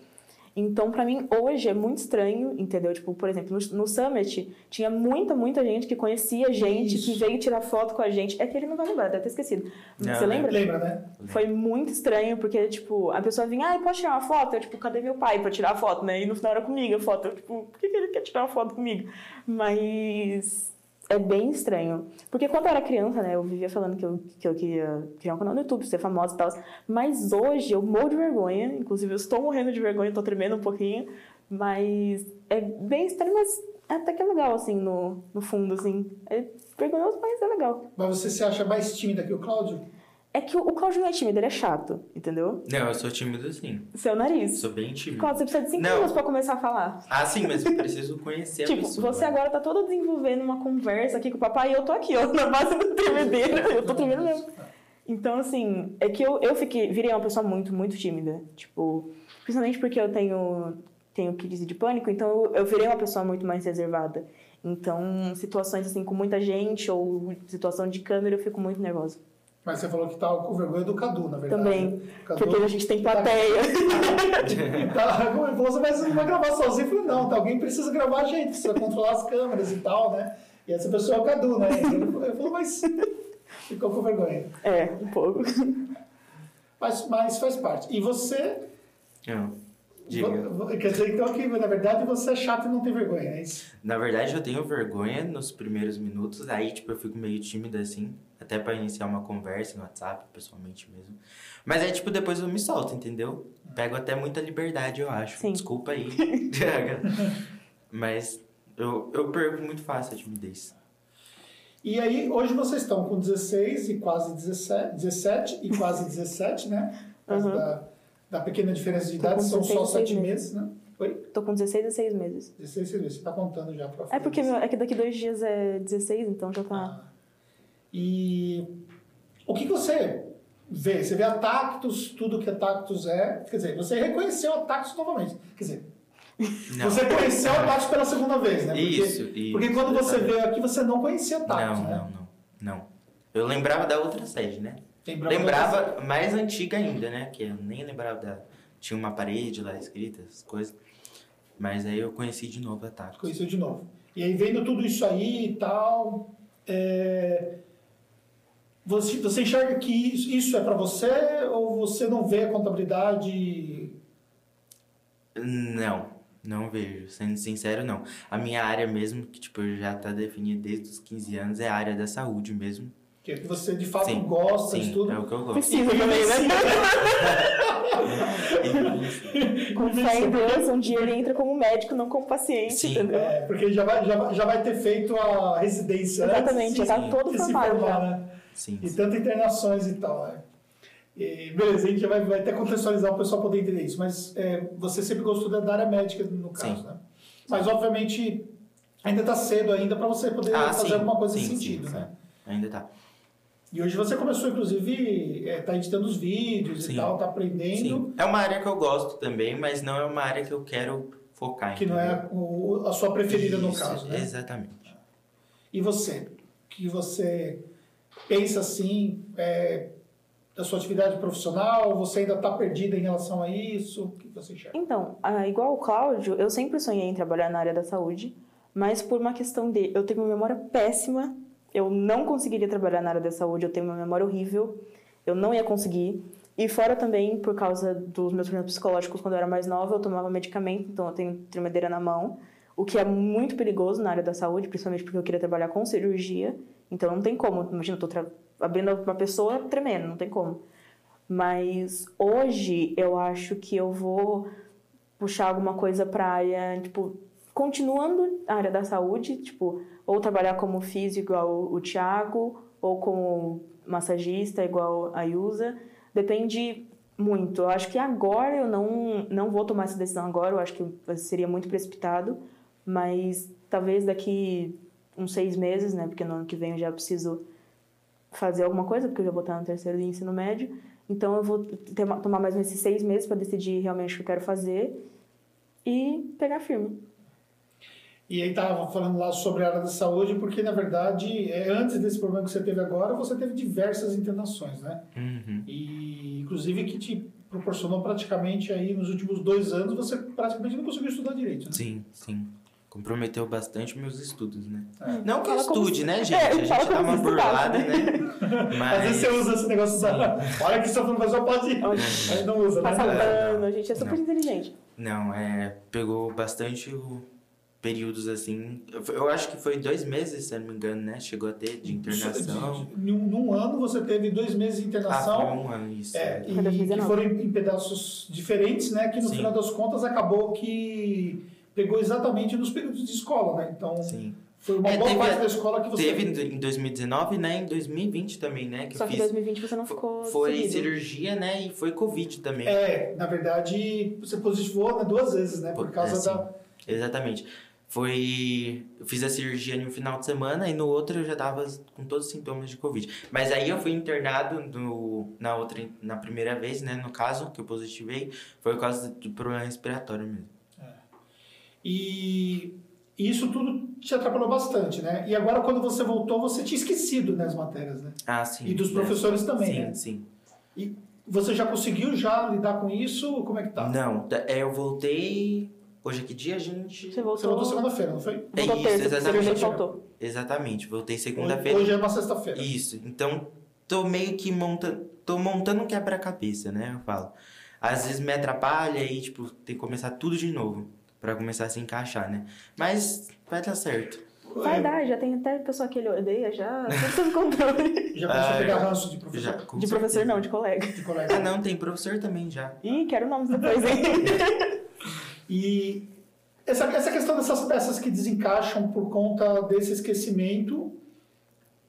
Speaker 2: Então, pra mim, hoje é muito estranho, entendeu? Tipo, por exemplo, no, no Summit, tinha muita, muita gente que conhecia gente,
Speaker 1: Isso.
Speaker 2: que veio tirar foto com a gente. É que ele não vai lembrar, deve ter esquecido.
Speaker 3: Não,
Speaker 2: Você lembra?
Speaker 1: Lembra, né?
Speaker 2: Foi muito estranho, porque, tipo, a pessoa vinha, ai, posso tirar uma foto? Eu, tipo, cadê meu pai pra tirar a foto, né? E no final era comigo a foto. Eu, tipo, por que, que ele quer tirar uma foto comigo? Mas é bem estranho. Porque quando eu era criança, né, eu vivia falando que eu, que eu queria criar um canal no YouTube, ser famosa e tal. Mas hoje eu morro de vergonha. Inclusive, eu estou morrendo de vergonha, estou tremendo um pouquinho. Mas é bem estranho, mas até que é legal, assim, no, no fundo, assim. É vergonhoso, mas é legal.
Speaker 1: Mas você se acha mais tímida que o Cláudio?
Speaker 2: É que o, Cláudio não é tímido, ele é chato, entendeu?
Speaker 3: Não, eu sou tímido sim.
Speaker 2: Seu nariz.
Speaker 3: Sou bem tímido.
Speaker 2: Cláudio, você precisa de cinco
Speaker 3: Não.
Speaker 2: minutos pra começar a falar.
Speaker 3: Ah, sim, mas eu preciso conhecer a
Speaker 2: Tipo,
Speaker 3: pessoa.
Speaker 2: você agora tá todo desenvolvendo uma conversa aqui com o papai e eu tô aqui, ó, [LAUGHS] na base do tremedeiro. Eu tô tremendo mesmo. Então, assim, é que eu, eu fiquei, virei uma pessoa muito, muito tímida. Tipo, principalmente porque eu tenho, tenho crise de pânico, então eu, eu virei uma pessoa muito mais reservada. Então, situações assim com muita gente ou situação de câmera, eu fico muito nervosa.
Speaker 1: Mas você falou que tava com vergonha do Cadu, na verdade.
Speaker 2: Também.
Speaker 1: Cadu,
Speaker 2: Porque a gente tem plateia. [LAUGHS]
Speaker 1: tá, como ele falou, você vai, você vai gravar sozinho. Eu falei, não, tá, alguém precisa gravar a gente, precisa controlar as câmeras e tal, né? E essa pessoa é o Cadu, né? Ele falou, mas ficou com vergonha.
Speaker 2: É, um pouco.
Speaker 1: Mas, mas faz parte. E você.
Speaker 3: Não, diga.
Speaker 1: Quer dizer, então, que na verdade você é chato e não tem vergonha, é isso?
Speaker 3: Na verdade, eu tenho vergonha nos primeiros minutos, aí, tipo, eu fico meio tímida, assim, até pra iniciar uma conversa no WhatsApp, pessoalmente mesmo. Mas aí, tipo, depois eu me solto, entendeu? Pego até muita liberdade, eu acho.
Speaker 2: Sim.
Speaker 3: Desculpa aí. [LAUGHS] Mas eu, eu perco muito fácil a timidez.
Speaker 1: E aí, hoje vocês estão com 16 e quase 17, 17 e quase 17, né? Por causa
Speaker 2: Uhum.
Speaker 1: da, da pequena diferença de
Speaker 2: Tô
Speaker 1: idade, são só
Speaker 2: 16
Speaker 1: 7
Speaker 2: meses.
Speaker 1: meses, né? Oi?
Speaker 2: Tô com 16 a 6 meses.
Speaker 1: 16 meses, você tá contando já pra
Speaker 2: É porque meu- é que daqui dois dias é 16, então já tá.
Speaker 1: Ah. E o que que você vê? Você vê a Tactus, tudo que a Tactus é. Quer dizer, você reconheceu a Tactus novamente. Quer dizer,
Speaker 3: Não.
Speaker 1: você conheceu a Tactus pela segunda vez, né? Porque,
Speaker 3: Isso, isso.
Speaker 1: Porque quando você veio aqui, você não conhecia a Tactus,
Speaker 3: Não,
Speaker 1: né?
Speaker 3: não, não, não. Eu lembrava da outra sede, né?
Speaker 1: Lembrava
Speaker 3: Lembrava mais antiga ainda, né? Que eu nem lembrava da. Tinha uma parede lá escrita, essas coisas. Mas aí eu conheci de novo a Tactus.
Speaker 1: Conheceu de novo. E aí, vendo tudo isso aí e tal, é, você, você enxerga que isso, isso é para você ou você não vê a contabilidade?
Speaker 3: Não, não vejo. Sendo sincero, não. A minha área mesmo, que tipo, já tá definida desde os 15 anos, é a área da saúde mesmo.
Speaker 1: Que que você de fato
Speaker 3: Sim,
Speaker 1: gosta de
Speaker 3: Sim,
Speaker 1: tudo?
Speaker 3: é o que eu gosto.
Speaker 2: Precisa também, né? [LAUGHS] Com fé em Deus, um dia ele entra como médico, não como paciente,
Speaker 3: Sim.
Speaker 2: entendeu?
Speaker 1: É, porque já vai, já, vai- já vai ter feito a residência
Speaker 2: Exatamente,
Speaker 1: antes
Speaker 2: já tá
Speaker 1: de-
Speaker 2: todo formado
Speaker 1: formar,
Speaker 2: já.
Speaker 1: né?
Speaker 3: Sim,
Speaker 1: E
Speaker 3: sim.
Speaker 1: tantas internações e tal, né? E, beleza, a gente já vai, vai até contextualizar o pessoal poder entender isso, mas é, você sempre gostou da área médica, no caso,
Speaker 3: Sim.
Speaker 1: né? Mas, obviamente, ainda está cedo ainda para você poder
Speaker 3: Ah,
Speaker 1: fazer
Speaker 3: sim.
Speaker 1: alguma coisa
Speaker 3: Sim,
Speaker 1: nesse sentido,
Speaker 3: sim.
Speaker 1: né?
Speaker 3: Ainda tá.
Speaker 1: E hoje você começou, inclusive, é, tá editando os vídeos e
Speaker 3: Sim.
Speaker 1: tal, tá aprendendo,
Speaker 3: Sim. É uma área que eu gosto também, mas não é uma área que eu quero focar.
Speaker 1: que não é
Speaker 3: entendeu?
Speaker 1: o- a sua preferida no
Speaker 3: Isso,
Speaker 1: caso, né?
Speaker 3: Exatamente.
Speaker 1: E você? O que você pensa assim é, da sua atividade profissional? Você ainda está perdida em relação a isso? O que você enxerga?
Speaker 2: Então, igual o Cláudio, eu sempre sonhei em trabalhar na área da saúde, mas por uma questão de eu tenho uma memória péssima, eu não conseguiria trabalhar na área da saúde, eu tenho uma memória horrível, eu não ia conseguir. E fora também, por causa dos meus problemas psicológicos, quando eu era mais nova, eu tomava medicamento, então eu tenho tremedeira na mão, o que é muito perigoso na área da saúde, principalmente porque eu queria trabalhar com cirurgia, então não tem como. Imagina, eu tô abrindo uma pessoa tremendo, não tem como. Mas hoje eu acho que eu vou puxar alguma coisa pra área, tipo, continuando a área da saúde, tipo, ou trabalhar como físico igual o Thiago, ou como massagista igual a Yusa. Depende muito. Eu acho que agora eu não, não vou tomar essa decisão agora, eu acho que seria muito precipitado, mas talvez daqui uns seis meses, né, porque no ano que vem eu já preciso fazer alguma coisa, porque eu já vou estar no terceiro ensino médio. Então eu vou ter, tomar mais esses seis meses para decidir realmente o que eu quero fazer e pegar firme.
Speaker 1: E aí estava falando lá sobre a área da saúde, porque na verdade, é, antes desse problema que você teve agora, você teve diversas internações, né?
Speaker 3: Uhum.
Speaker 1: E inclusive que te proporcionou praticamente aí nos últimos dois anos, você praticamente não conseguiu estudar direito, né?
Speaker 3: Sim, sim. Comprometeu bastante meus estudos, né?
Speaker 1: É.
Speaker 3: Não que eu estude,
Speaker 2: se-
Speaker 3: né, gente?
Speaker 2: É,
Speaker 3: a gente dá uma burlada, né? Mas...
Speaker 1: Às vezes você usa esse negócio da. Olha que seu professor pode ir. Aí não usa, né?
Speaker 2: Passa
Speaker 3: É.
Speaker 2: pano, a gente é super
Speaker 3: Não.
Speaker 2: inteligente.
Speaker 3: Não, é... Pegou bastante o, períodos assim. Eu, acho que foi dois meses, se eu não me engano, né? Chegou a ter de internação.
Speaker 1: Num, num ano você teve dois meses de
Speaker 3: Ah,
Speaker 1: internação.
Speaker 3: foi um ano isso.
Speaker 1: É, e
Speaker 2: Foi 2019.
Speaker 1: que foram em em pedaços diferentes, né? Que no
Speaker 3: Sim.
Speaker 1: final das contas acabou que pegou exatamente nos períodos de escola, né? Então
Speaker 3: Sim.
Speaker 1: foi uma
Speaker 3: É,
Speaker 1: boa
Speaker 3: teve-
Speaker 1: parte da escola que você
Speaker 3: Teve em 2019, né? Em 2020 também, né? Que
Speaker 2: Só
Speaker 3: eu
Speaker 2: que em
Speaker 3: fiz.
Speaker 2: 2020 você não ficou
Speaker 3: Foi
Speaker 2: seguido.
Speaker 3: cirurgia, né? E foi Covid também.
Speaker 1: É, na verdade, você positivou né, duas vezes, né? Por
Speaker 3: É,
Speaker 1: causa
Speaker 3: sim.
Speaker 1: da.
Speaker 3: Exatamente. Foi. Eu fiz a cirurgia em um final de semana e no outro eu já tava com todos os sintomas de Covid. Mas aí eu fui internado no, na outra, na primeira vez, né? No caso, que eu positivei, foi por causa do problema respiratório mesmo.
Speaker 1: E isso tudo te atrapalhou bastante, né? E agora, quando você voltou, você tinha esquecido né, as matérias, né?
Speaker 3: Ah, sim.
Speaker 1: E dos
Speaker 3: né?
Speaker 1: professores também,
Speaker 3: Sim,
Speaker 1: né?
Speaker 3: sim.
Speaker 1: E você já conseguiu já lidar com isso? Como é que tá?
Speaker 3: Não, é, eu voltei. Hoje é que dia, gente?
Speaker 2: Você
Speaker 1: Você
Speaker 2: voltou,
Speaker 1: voltou segunda-feira, não foi?
Speaker 2: voltou
Speaker 3: É isso,
Speaker 2: terça, porque
Speaker 3: exatamente.
Speaker 2: cirurgia faltou.
Speaker 3: Exatamente, voltei
Speaker 1: Hoje,
Speaker 3: segunda-feira.
Speaker 1: hoje é uma sexta-feira.
Speaker 3: Isso, então tô meio que montando, tô montando um quebra-cabeça, né? Eu falo. Às vezes me atrapalha e, tipo, tem que começar tudo de novo pra começar a se encaixar, né? Mas vai dar certo.
Speaker 2: Vai
Speaker 1: É,
Speaker 2: dar, já tem até pessoa que ele odeia, já tudo controle.
Speaker 1: Já começou a
Speaker 3: Ah,
Speaker 1: pegar
Speaker 3: eu-
Speaker 1: ranço de professor?
Speaker 3: Já,
Speaker 2: De professor
Speaker 3: certeza.
Speaker 2: não, de colega.
Speaker 1: De colega?
Speaker 3: Ah, não, tem professor também já.
Speaker 2: Ih, quero nomes depois, hein? [LAUGHS]
Speaker 1: E essa, essa questão dessas peças que desencaixam por conta desse esquecimento,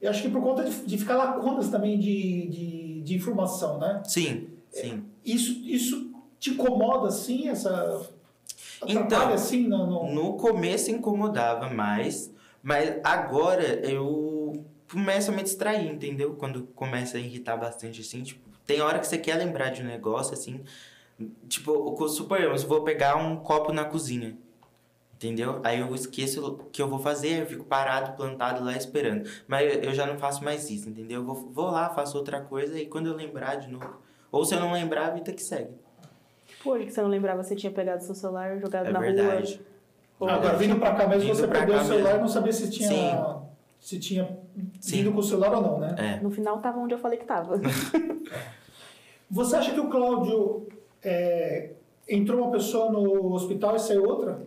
Speaker 1: eu acho que por conta de, de ficar lacunas também de, de, de informação, né?
Speaker 3: Sim, sim.
Speaker 1: Isso, isso te incomoda, assim, essa...
Speaker 3: Então,
Speaker 1: assim, no, no-
Speaker 3: No começo incomodava mais, mas agora eu começo a me distrair, entendeu? Quando começa a irritar bastante, assim, tipo, tem hora que você quer lembrar de um negócio, assim, tipo, suponhamos, eu vou pegar um copo na cozinha, entendeu? Aí eu esqueço o que eu vou fazer, eu fico parado, plantado lá esperando. Mas eu já não faço mais isso, entendeu? Eu vou, vou lá, faço outra coisa e quando eu lembrar de novo, ou se eu não lembrar, a vida que segue.
Speaker 2: Pô, que você não lembrava, você tinha pegado seu celular, jogado
Speaker 3: É
Speaker 2: na
Speaker 3: verdade.
Speaker 2: rua.
Speaker 1: Agora, vindo pra cá mesmo,
Speaker 3: Vindo
Speaker 1: você perdeu o celular
Speaker 3: mesmo.
Speaker 1: e não sabia se tinha,
Speaker 3: Sim.
Speaker 1: se tinha
Speaker 3: Sim.
Speaker 1: vindo com o celular ou não, né?
Speaker 3: É.
Speaker 2: No final tava onde eu falei que tava. [LAUGHS]
Speaker 1: Você acha que o Cláudio é, entrou uma pessoa no hospital e saiu outra?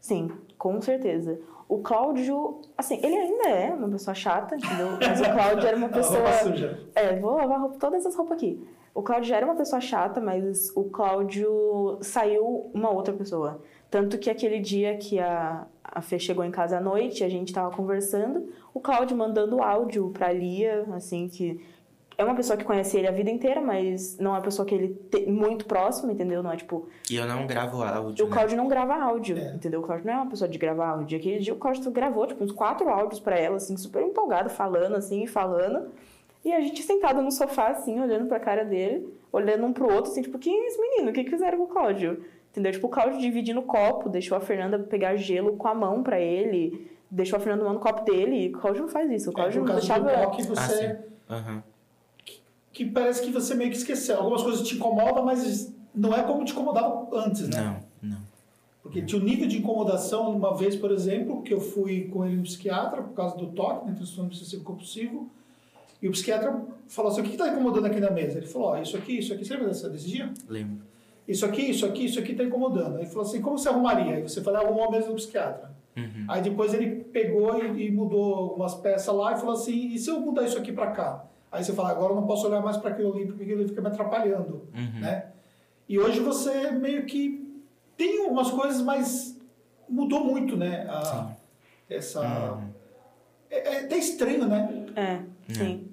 Speaker 2: Sim, com certeza. O Cláudio, assim, ele ainda é uma pessoa chata, entendeu? Mas o Cláudio era uma [LAUGHS]
Speaker 1: A
Speaker 2: pessoa.
Speaker 1: roupa suja.
Speaker 2: É, vou lavar roupa, todas as roupas aqui. O Cláudio já era uma pessoa chata, mas o Cláudio saiu uma outra pessoa. Tanto que aquele dia que a, a Fê chegou em casa à noite, a gente tava conversando, o Cláudio mandando áudio pra Lia, assim, que é uma pessoa que conhece ele a vida inteira, mas não é uma pessoa que ele tem muito próximo, entendeu? Não é tipo,
Speaker 3: E eu não gravo áudio,
Speaker 2: o
Speaker 3: né?
Speaker 2: Cláudio não grava áudio,
Speaker 1: É.
Speaker 2: entendeu? O Cláudio não é uma pessoa de gravar áudio. Aquele dia o Cláudio gravou, tipo, uns quatro áudios pra ela, assim, super empolgado, falando, assim, falando. E a gente sentado no sofá, assim, olhando pra cara dele, olhando um pro outro, assim, tipo, quem é esse menino? O que que fizeram com o Cláudio? Entendeu? Tipo, o Cláudio dividindo o copo, deixou a Fernanda pegar gelo com a mão pra ele, deixou a Fernanda tomando o copo dele, e o Cláudio não faz isso. O
Speaker 1: É,
Speaker 2: Cláudio
Speaker 1: por
Speaker 2: não
Speaker 1: causa do
Speaker 2: deixava...
Speaker 1: toque,
Speaker 3: Ah,
Speaker 1: você... que parece que você meio que esqueceu. Algumas coisas te incomodam, mas não é como te incomodava antes, né?
Speaker 3: Não, não.
Speaker 1: Porque tinha um nível de incomodação, uma vez, por exemplo, que eu fui com ele no psiquiatra por causa do toque, né, transtorno obsessivo compulsivo, e o psiquiatra falou assim, o que está incomodando aqui na mesa? Ele falou, ó, isso aqui, isso aqui, você lembra desse, desse dia?
Speaker 3: Lembro.
Speaker 1: Isso aqui, isso aqui, isso aqui está incomodando. Aí ele falou assim, como você arrumaria? Aí você falou, arrumou a mesa do psiquiatra.
Speaker 3: Uhum.
Speaker 1: Aí depois ele pegou e, e mudou algumas peças lá e falou assim, e se eu mudar isso aqui para cá? Aí você fala, agora eu não posso olhar mais para aquilo ali, porque aquilo ali fica me atrapalhando,
Speaker 3: Uhum.
Speaker 1: né? E hoje você meio que tem algumas coisas, mas mudou muito, né? A, essa...
Speaker 3: Uhum.
Speaker 1: É, é até estranho, né?
Speaker 2: É, sim.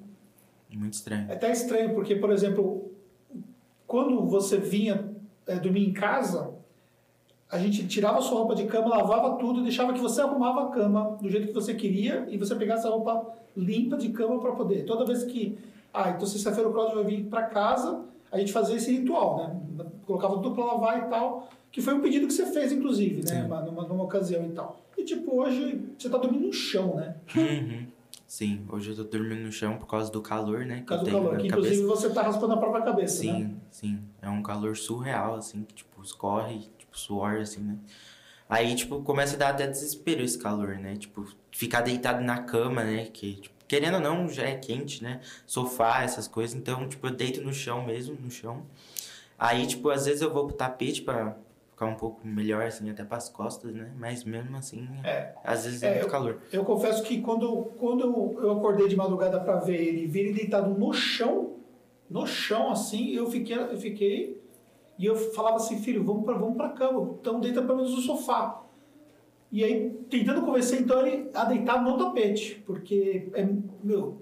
Speaker 3: Muito estranho.
Speaker 1: É até estranho, porque, por exemplo, quando você vinha é, dormir em casa, a gente tirava a sua roupa de cama, lavava tudo, deixava que você arrumava a cama do jeito que você queria e você pegasse a roupa limpa de cama para poder. Toda vez que, ah, então sexta-feira o Cláudio vai vir para casa, a gente fazia esse ritual, né? Colocava tudo para lavar e tal, que foi um pedido que você fez, inclusive, né?
Speaker 3: Sim.
Speaker 1: Numa, numa, numa ocasião e tal. E, tipo, hoje você tá dormindo no chão, né?
Speaker 3: Uhum. Sim, hoje eu tô dormindo no chão por causa do calor, né?
Speaker 1: Por causa
Speaker 3: eu
Speaker 1: do calor, que
Speaker 3: cabeça.
Speaker 1: inclusive você tá raspando a própria cabeça, né?
Speaker 3: Sim, sim. É um calor surreal, assim, que, tipo, escorre, tipo, suor, assim, né? Aí, tipo, começa a dar até desespero esse calor, né? Tipo, ficar deitado na cama, né? Que, tipo, querendo ou não, já é quente, né? Sofá, essas coisas. Então, tipo, eu deito no chão mesmo, no chão. Aí, tipo, às vezes eu vou pro tapete pra ficar um pouco melhor, assim, até pras costas, né? Mas mesmo assim,
Speaker 1: É.
Speaker 3: às vezes é,
Speaker 1: É,
Speaker 3: muito
Speaker 1: eu-
Speaker 3: calor.
Speaker 1: Eu confesso que quando, quando eu acordei de madrugada para ver ele, ver ele deitado no chão, no chão assim, eu fiquei, eu fiquei e eu falava assim, filho, vamos para vamos pra cama, então deita pelo menos no sofá. E aí, tentando convencer então ele a deitar no tapete, porque é, meu,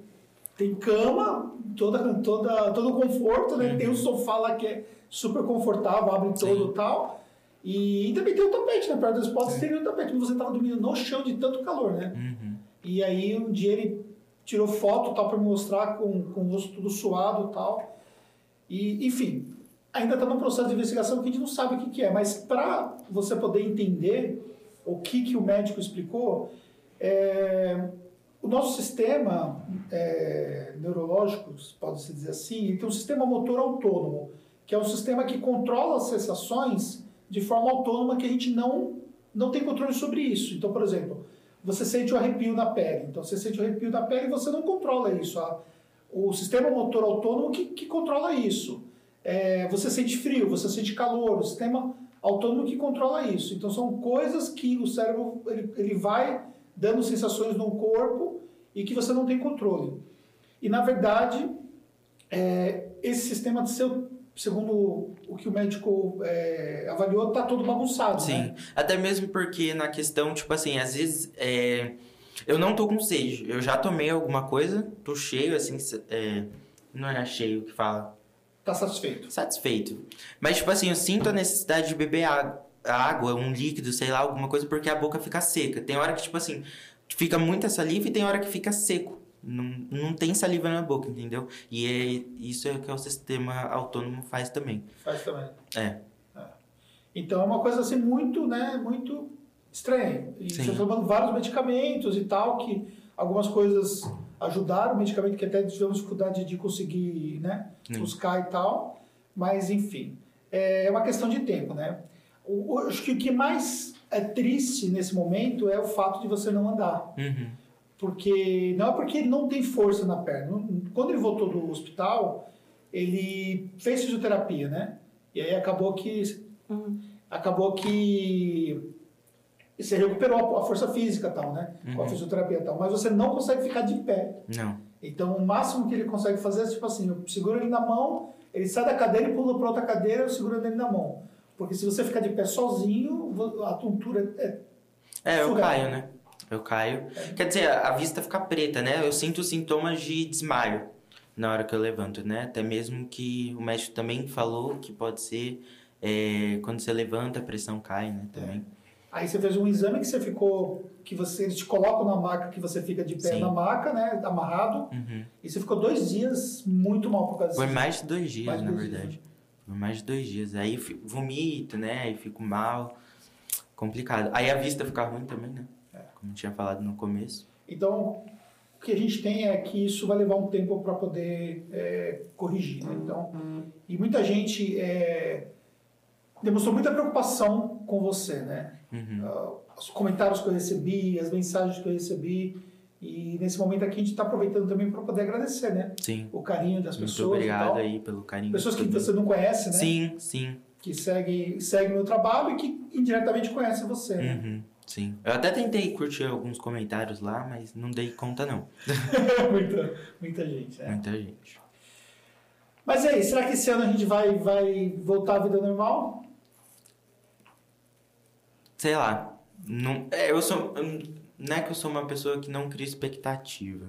Speaker 1: tem cama, toda, toda, todo o conforto, né? Tem um sofá lá que é super confortável, abre todo e tal. E, e também tem o tapete, né? Perto das portas tem o tapete, mas você tava dormindo no chão de tanto calor, né?
Speaker 3: Uhum.
Speaker 1: E aí um dia ele tirou foto tal para me mostrar com, com o rosto tudo suado e tal. E, enfim, ainda está no processo de investigação que a gente não sabe o que, que é, mas para você poder entender o que, que o médico explicou, é, o nosso sistema é, neurológico, pode-se dizer assim, ele tem um sistema motor autônomo, que é um sistema que controla as sensações de forma autônoma que a gente não, não tem controle sobre isso. Então, por exemplo, você sente o arrepio na pele. Então, você sente o arrepio na pele e você não controla isso. O sistema motor autônomo que, que controla isso. É, você sente frio, você sente calor, o sistema autônomo que controla isso. Então, são coisas que o cérebro ele, ele vai dando sensações no corpo e que você não tem controle. E, na verdade, é, esse sistema de seu, segundo o que o médico é, avaliou, está todo bagunçado.
Speaker 3: Sim,
Speaker 1: né?
Speaker 3: até mesmo porque na questão, tipo assim, às vezes é, eu não tô com sede, eu já tomei alguma coisa, tô cheio, assim, é, não é cheio que fala,
Speaker 1: Tá satisfeito.
Speaker 3: satisfeito. Mas, tipo assim, eu sinto a necessidade de beber água, água, um líquido, sei lá, alguma coisa, porque a boca fica seca. Tem hora que, tipo assim, fica muita saliva e tem hora que fica seco. Não, não tem saliva na boca, entendeu? E é, isso é o que o sistema autônomo faz também.
Speaker 1: Faz também.
Speaker 3: É.
Speaker 1: Então é uma coisa assim muito, né, muito estranha. E
Speaker 3: Sim.
Speaker 1: você tomando vários medicamentos e tal, que algumas coisas ajudaram, medicamento que até tivemos dificuldade de conseguir, né, buscar e tal. Mas enfim, é uma questão de tempo, né? O, o- acho que o que mais é triste nesse momento é o fato de você não andar.
Speaker 3: Uhum.
Speaker 1: Porque não é porque ele não tem força na perna. Quando ele voltou do hospital, ele fez fisioterapia, né? E aí acabou que
Speaker 2: Uhum.
Speaker 1: acabou que você recuperou a força física tal, né? Com a
Speaker 3: Uhum.
Speaker 1: fisioterapia tal, mas você não consegue ficar de pé.
Speaker 3: Não.
Speaker 1: Então o máximo que ele consegue fazer é tipo assim, eu seguro ele na mão, ele sai da cadeira e pula para outra cadeira, eu seguro ele na mão. Porque se você ficar de pé sozinho, a tontura é
Speaker 3: É, eu
Speaker 1: Surreal.
Speaker 3: caio, né? Eu caio. Quer dizer, a vista fica preta, né? Eu sinto sintomas de desmaio na hora que eu levanto, né? Até mesmo que o médico também falou que pode ser é, quando você levanta, a pressão cai, né? Também.
Speaker 1: Aí você fez um exame que você ficou, que você eles te colocam na maca, que você fica de pé
Speaker 3: Sim.
Speaker 1: na maca, né, amarrado,
Speaker 3: Uhum.
Speaker 1: e você ficou dois dias muito mal por causa
Speaker 3: Foi
Speaker 1: disso.
Speaker 3: mais de dois dias,
Speaker 1: Mais
Speaker 3: na
Speaker 1: dois dias,
Speaker 3: verdade. Foi mais de dois dias. Aí vomito, né? Aí fico mal. Complicado. Aí a vista fica ruim também, né?
Speaker 1: É.
Speaker 3: Como eu tinha falado no começo.
Speaker 1: Então, o que a gente tem é que isso vai levar um tempo para poder é, corrigir. Né? Então, e muita gente é, demonstrou muita preocupação com você, né?
Speaker 3: Uhum.
Speaker 1: Ah, os comentários que eu recebi, as mensagens que eu recebi, e nesse momento aqui a gente está aproveitando também para poder agradecer, né?
Speaker 3: Sim.
Speaker 1: O carinho das
Speaker 3: Muito
Speaker 1: pessoas. e
Speaker 3: obrigado aí pelo carinho.
Speaker 1: Pessoas que você não conhece, né?
Speaker 3: Sim, sim.
Speaker 1: Que seguem segue meu trabalho e que indiretamente conhecem você, né?
Speaker 3: Uhum, sim. Eu até tentei curtir alguns comentários lá, mas não dei conta não. [LAUGHS]
Speaker 1: muita, muita gente. é.
Speaker 3: Muita gente.
Speaker 1: Mas e aí, será que esse ano a gente vai, vai voltar à vida normal?
Speaker 3: Sei lá. Não, é, eu sou. Não é que eu sou uma pessoa que não cria expectativa.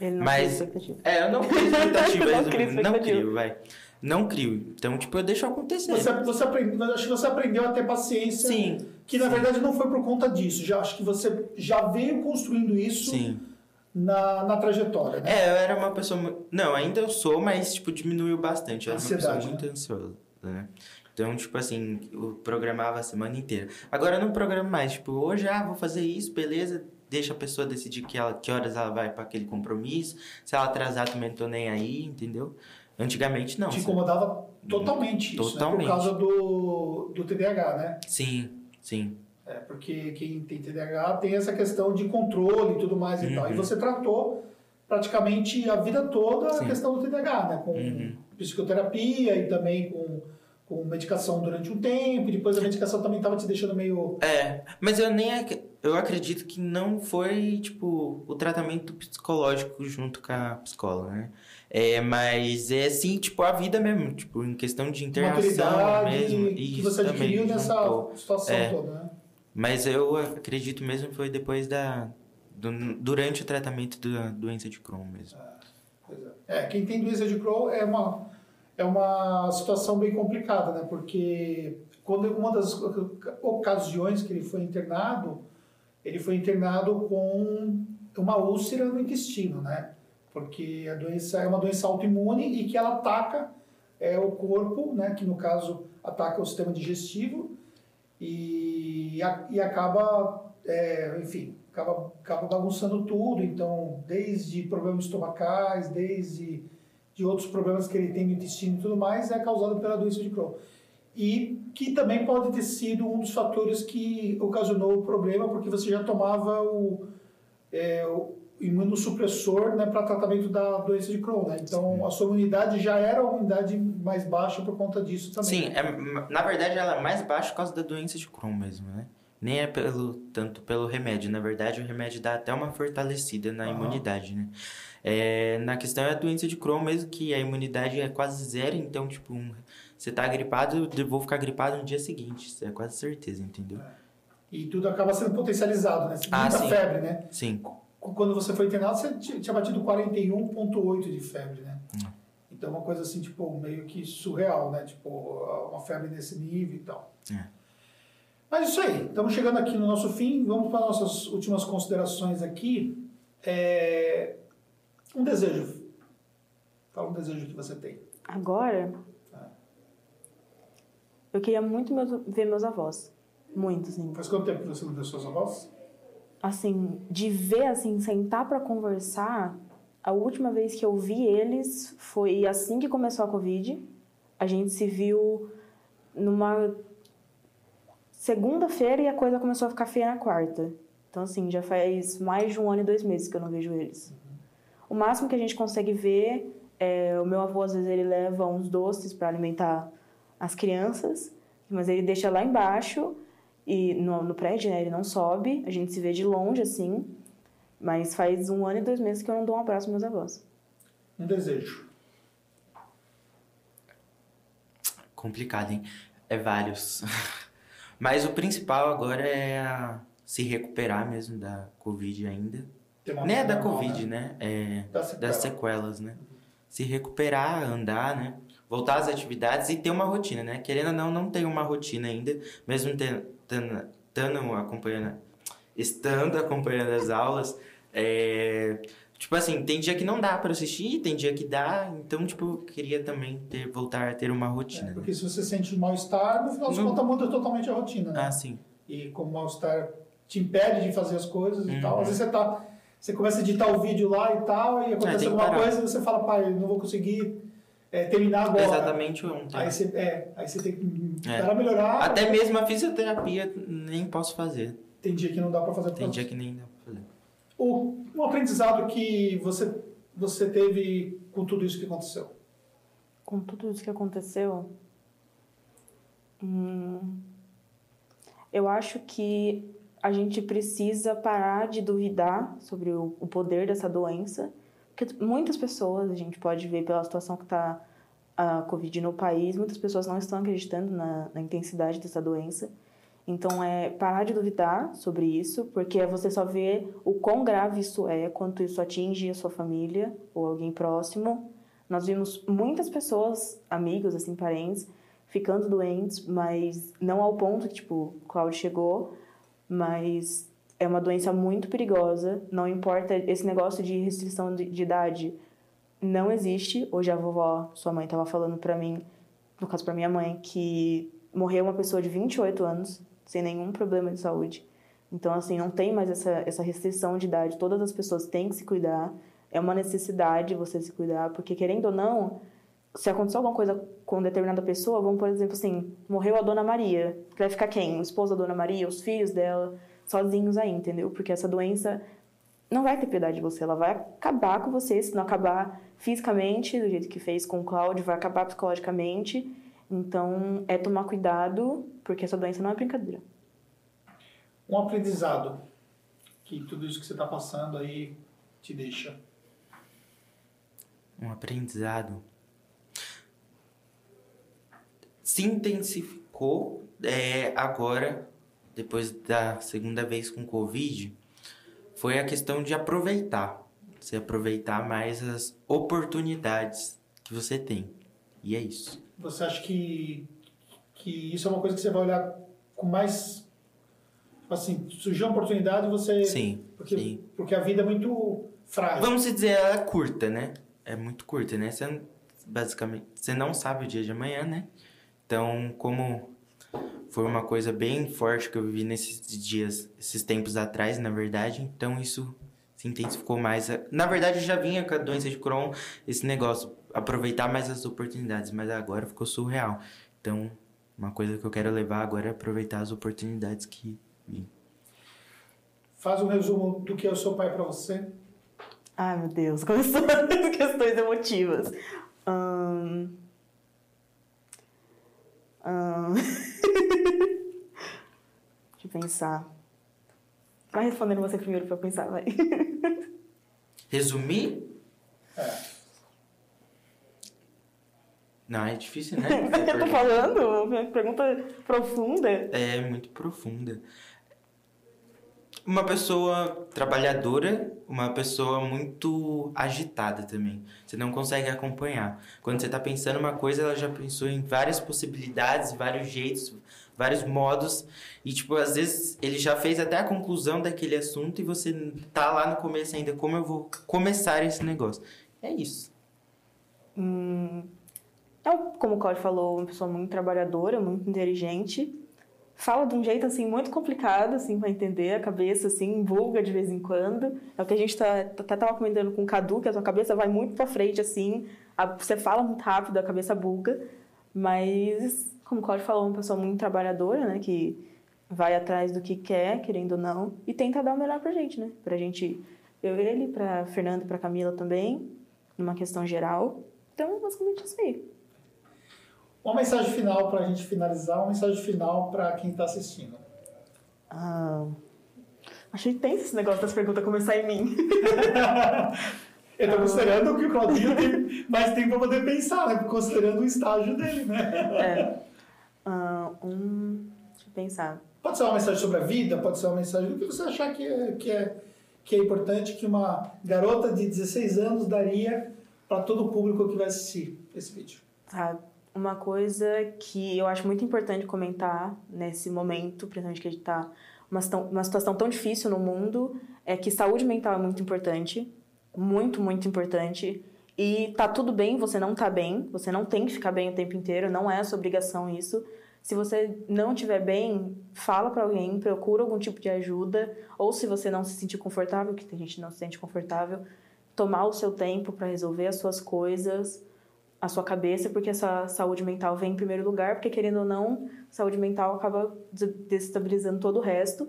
Speaker 2: Ele não
Speaker 3: Mas-
Speaker 2: fez expectativa.
Speaker 3: É, eu não crio expectativa, [LAUGHS]
Speaker 2: Não
Speaker 3: resumindo.
Speaker 2: cria
Speaker 3: Não
Speaker 2: expectativa.
Speaker 3: crio, vai. Não crio. Então, tipo, eu deixo acontecer.
Speaker 1: Você, você aprendeu, acho que você aprendeu a ter paciência.
Speaker 3: Sim.
Speaker 1: Que na
Speaker 3: sim,
Speaker 1: verdade não foi por conta disso. Já acho que você já veio construindo isso
Speaker 3: Sim.
Speaker 1: na, na trajetória, né?
Speaker 3: É, eu era uma pessoa. Não, ainda eu sou, mas, tipo, diminuiu bastante. Eu era uma
Speaker 1: Ansiedade,
Speaker 3: pessoa muito ansiosa, né? Então, tipo assim, eu programava a semana inteira. Agora eu não programo mais. Tipo, hoje, ah, vou fazer isso, beleza. Deixa a pessoa decidir que, ela, que horas ela vai para aquele compromisso. Se ela atrasar, também não tô nem aí, entendeu? Antigamente, não.
Speaker 1: Te
Speaker 3: sabe?
Speaker 1: incomodava totalmente isso, né?
Speaker 3: Totalmente.
Speaker 1: Por causa do, do TDAH, né?
Speaker 3: Sim, sim.
Speaker 1: É, porque quem tem TDAH tem essa questão de controle e tudo mais e tal. E
Speaker 3: Uhum.
Speaker 1: você tratou praticamente a vida toda a
Speaker 3: Sim.
Speaker 1: questão do TDAH, né? Com
Speaker 3: Uhum.
Speaker 1: psicoterapia e também com, com medicação durante um tempo, e depois a medicação também estava te deixando meio.
Speaker 3: É, mas eu nem ac- eu acredito que não foi tipo o tratamento psicológico junto com a psicóloga, né? É, mas é assim, tipo a vida mesmo, tipo em questão de internação
Speaker 1: maturidade
Speaker 3: mesmo.
Speaker 1: que
Speaker 3: Isso
Speaker 1: você adquiriu nessa
Speaker 3: juntou.
Speaker 1: situação
Speaker 3: É.
Speaker 1: toda, né?
Speaker 3: Mas eu acredito mesmo foi depois da do- durante o tratamento da doença de Crohn mesmo.
Speaker 1: Pois é. É, quem tem doença de Crohn é uma, é uma situação bem complicada, né? Porque quando uma das ocasiões que ele foi internado, ele foi internado com uma úlcera no intestino, né? Porque a doença é uma doença autoimune e que ela ataca é, o corpo, né? Que no caso ataca o sistema digestivo e, e acaba, é, enfim, acaba, acaba bagunçando tudo. Então, desde problemas estomacais, desde de outros problemas que ele tem no intestino e tudo mais, é causado pela doença de Crohn. E que também pode ter sido um dos fatores que ocasionou o problema, porque você já tomava o, é, o imunossupressor né, para tratamento da doença de Crohn. Né? Então, a sua imunidade já era uma imunidade mais baixa por conta disso também.
Speaker 3: Sim, é, na verdade ela é mais baixa por causa da doença de Crohn mesmo, né? Nem é pelo, tanto pelo remédio. Na verdade, o remédio dá até uma fortalecida na
Speaker 1: Aham.
Speaker 3: imunidade, né? É, na questão é a doença de Crohn mesmo, que a imunidade é quase zero. Então, tipo, um- você tá gripado, eu vou ficar gripado no dia seguinte. É quase certeza, entendeu?
Speaker 1: E tudo acaba sendo potencializado, né?
Speaker 3: Ah,
Speaker 1: Muita
Speaker 3: sim.
Speaker 1: febre, né?
Speaker 3: Sim.
Speaker 1: Quando você foi internado, você ti- tinha batido 41,8 de febre, né?
Speaker 3: Hum.
Speaker 1: Então, uma coisa assim, tipo, meio que surreal, né? Tipo, uma febre nesse nível e tal.
Speaker 3: É.
Speaker 1: Mas isso aí, estamos chegando aqui no nosso fim. Vamos para nossas últimas considerações aqui. É... Um desejo. Fala um desejo que você tem.
Speaker 2: Agora,
Speaker 1: Ah.
Speaker 2: eu queria muito meus- ver meus avós. Muito, assim.
Speaker 1: Faz quanto tempo que você não viu seus avós?
Speaker 2: Assim, de ver, assim, sentar pra conversar, a última vez que eu vi eles foi assim que começou a Covid. A gente se viu numa segunda-feira e a coisa começou a ficar feia na quarta. Então, assim, já faz mais de um ano e dois meses que eu não vejo eles. O máximo que a gente consegue ver é o meu avô, às vezes, ele leva uns doces para alimentar as crianças, mas ele deixa lá embaixo e no, no prédio, né? Ele não sobe, a gente se vê de longe, assim. Mas faz um ano e dois meses que eu não dou um abraço aos meus avós.
Speaker 1: Um desejo.
Speaker 3: Complicado, hein? É vários. [LAUGHS] Mas o principal agora é a- se recuperar mesmo da Covid ainda. Nem é
Speaker 1: vida
Speaker 3: da Covid,
Speaker 1: né?
Speaker 3: né? É
Speaker 1: Da sequela.
Speaker 3: das sequelas, né? Se recuperar, andar, né? Voltar às atividades e ter uma rotina, né? Querendo ou não, não tem uma rotina ainda, mesmo tendo acompanhando, estando acompanhando as aulas. É, tipo assim, tem dia que não dá pra assistir, tem dia que dá, então, tipo, eu queria também ter, voltar a ter uma rotina. né?
Speaker 1: Porque se você sente mal-estar, no final
Speaker 3: Não.
Speaker 1: contas muda totalmente a rotina, né?
Speaker 3: Ah, sim.
Speaker 1: E como o mal-estar te impede de fazer as coisas e
Speaker 3: Uhum.
Speaker 1: tal, às vezes você tá. Você começa a editar o vídeo lá e tal, e
Speaker 3: tem
Speaker 1: acontece
Speaker 3: que
Speaker 1: alguma coisa e você fala, pai, eu não vou conseguir é, terminar agora.
Speaker 3: Exatamente ontem.
Speaker 1: Aí você, é, aí você tem que
Speaker 3: É.
Speaker 1: esperar melhorar.
Speaker 3: Até mesmo a fisioterapia nem posso fazer.
Speaker 1: Tem dia que não dá pra fazer
Speaker 3: Tem dia que nem dá.
Speaker 1: O, um aprendizado que você, você teve com tudo isso que aconteceu.
Speaker 2: Com tudo isso que aconteceu, hum, eu acho que a gente precisa parar de duvidar sobre o, o poder dessa doença, porque muitas pessoas, a gente pode ver pela situação que está a Covid no país, muitas pessoas não estão acreditando na, na intensidade dessa doença. Então, é parar de duvidar sobre isso, porque você só vê o quão grave isso é, quanto isso atinge a sua família ou alguém próximo. Nós vimos muitas pessoas, amigos, assim, parentes, ficando doentes, mas não ao ponto que, tipo, Cláudio chegou, mas é uma doença muito perigosa, não importa esse negócio de restrição de, de idade, não existe. Hoje a vovó, sua mãe, estava falando pra mim, no caso pra minha mãe, que morreu uma pessoa de 28 anos, sem nenhum problema de saúde. Então, assim, não tem mais essa, essa restrição de idade. Todas as pessoas têm que se cuidar. É uma necessidade você se cuidar, porque querendo ou não, se acontecer alguma coisa com determinada pessoa, vamos, por exemplo, assim, morreu a Dona Maria. Vai ficar quem? O esposo da Dona Maria, os filhos dela, sozinhos aí, entendeu? Porque essa doença não vai ter piedade de você, ela vai acabar com você, se não acabar fisicamente, do jeito que fez com o Cláudio, vai acabar psicologicamente. Então, é tomar cuidado, porque essa doença não é brincadeira.
Speaker 1: Um aprendizado que tudo isso que você está passando aí te deixa.
Speaker 3: Um aprendizado. Se intensificou é, agora, depois da segunda vez com Covid, foi a questão de aproveitar. Você aproveitar mais as oportunidades que você tem. E é isso.
Speaker 1: Você acha que, que isso é uma coisa que você vai olhar com mais. Assim, surgiu uma oportunidade você.
Speaker 3: Sim.
Speaker 1: Porque,
Speaker 3: sim.
Speaker 1: porque a vida é muito frágil.
Speaker 3: Vamos dizer, ela é curta, né? É muito curta, né? Você, basicamente, você não sabe o dia de amanhã, né? Então, como foi uma coisa bem forte que eu vivi nesses dias, esses tempos atrás, na verdade, então isso se intensificou mais. Na verdade, eu já vinha com a doença de Crohn, esse negócio, aproveitar mais as oportunidades, mas agora ficou surreal. Então, uma coisa que eu quero levar agora é aproveitar as oportunidades que vim.
Speaker 1: Faz um resumo do que é o seu pai para você.
Speaker 2: Ai, meu Deus, começou as [LAUGHS] questões emotivas. Ahn. [LAUGHS] Deixa eu pensar. Vai respondendo você primeiro pra eu pensar, vai. [LAUGHS]
Speaker 3: Resumir?
Speaker 1: É.
Speaker 3: Não, é difícil, né? [LAUGHS]
Speaker 2: eu tô falando, uma pergunta profunda.
Speaker 3: É muito profunda. Uma pessoa trabalhadora, uma pessoa muito agitada também. Você não consegue acompanhar. Quando você tá pensando uma coisa, ela já pensou em várias possibilidades, vários jeitos, vários modos. E, tipo, às vezes ele já fez até a conclusão daquele assunto e você tá lá no começo ainda. Como eu vou começar esse negócio? É isso.
Speaker 2: Hum, é, como o Claudio falou, uma pessoa muito trabalhadora, muito inteligente. Fala de um jeito, assim, muito complicado, assim, pra entender. A cabeça, assim, vulga de vez em quando. É o que a gente tá, até tava comentando com o Cadu, que a sua cabeça vai muito pra frente, assim. A- você fala muito rápido, a cabeça buga. Mas, como o Claudio falou, uma pessoa muito trabalhadora, né? Que vai atrás do que quer, querendo ou não. E tenta dar o melhor pra gente, né? Pra gente... Eu ele, pra Fernanda e pra Camila também. Numa questão geral. Então, basicamente isso aí.
Speaker 1: Uma mensagem final para a gente finalizar, uma mensagem final para quem está assistindo.
Speaker 2: Ah, achei tenso esse negócio das perguntas começar em mim. [LAUGHS]
Speaker 1: Eu estou considerando que o Claudinho tem mais tempo para poder pensar, né? Considerando o estágio dele, né?
Speaker 2: É. Ah, um. Deixa eu pensar.
Speaker 1: Pode ser uma mensagem sobre a vida, pode ser uma mensagem do que você achar que é, que é, que é importante que uma garota de 16 anos daria para todo o público que vai assistir esse vídeo.
Speaker 2: Tá. Uma coisa que eu acho muito importante comentar nesse momento, principalmente que a gente tá uma, situa- uma situação tão difícil no mundo, é que saúde mental é muito importante. Muito, muito importante. E tá tudo bem, você não tá bem, você não tem que ficar bem o tempo inteiro, não é sua obrigação isso. Se você não estiver bem, fala pra alguém, procura algum tipo de ajuda, ou se você não se sentir confortável, que tem gente que não se sente confortável, tomar o seu tempo pra resolver as suas coisas, a sua cabeça, porque essa saúde mental vem em primeiro lugar, porque querendo ou não, saúde mental acaba des- desestabilizando todo o resto.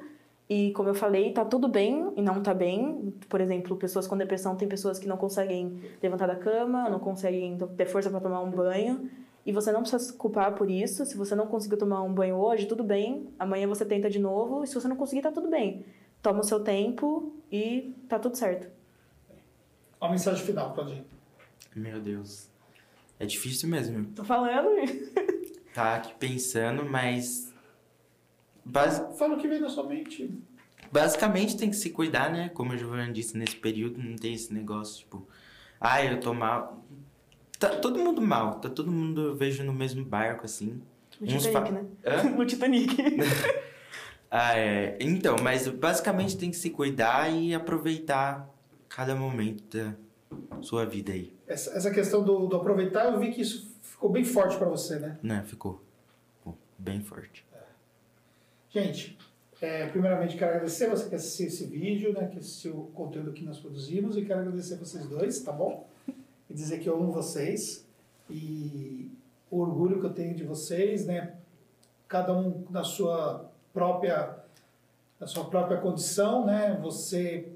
Speaker 2: E como eu falei, tá tudo bem e não tá bem. Por exemplo, pessoas com depressão tem pessoas que não conseguem levantar da cama, não conseguem ter força para tomar um banho. E você não precisa se culpar por isso. Se você não conseguiu tomar um banho hoje, tudo bem. Amanhã você tenta de novo. E se você não conseguir, tá tudo bem. Toma o seu tempo e tá tudo certo.
Speaker 1: Uma mensagem final, Claudinho.
Speaker 3: Meu Deus. É difícil mesmo.
Speaker 2: Tô falando. [LAUGHS]
Speaker 3: Tá aqui pensando, mas. Basi-
Speaker 1: Fala o que vem na sua mente.
Speaker 3: Basicamente tem que se cuidar, né? Como a Giovanna disse, nesse período não tem esse negócio, tipo, ah, eu tô mal. Tá todo mundo mal, tá todo mundo, eu vejo no mesmo barco, assim.
Speaker 2: No
Speaker 3: Uns
Speaker 2: Titanic,
Speaker 3: fa-
Speaker 2: né?
Speaker 3: Hã? [LAUGHS]
Speaker 2: No Titanic. [LAUGHS]
Speaker 3: Ah, é. Então, mas basicamente tem que se cuidar e aproveitar cada momento da sua vida aí.
Speaker 1: Essa, essa questão do, do aproveitar, eu vi que isso ficou bem forte para você, né?
Speaker 3: Né? Ficou ficou bem forte.
Speaker 1: Gente, é, primeiramente quero agradecer você que assistiu esse vídeo, né, que assistiu o conteúdo que nós produzimos e quero agradecer vocês dois, tá bom? E dizer que eu amo vocês e o orgulho que eu tenho de vocês, né? Cada um na sua própria na sua própria condição, né? Você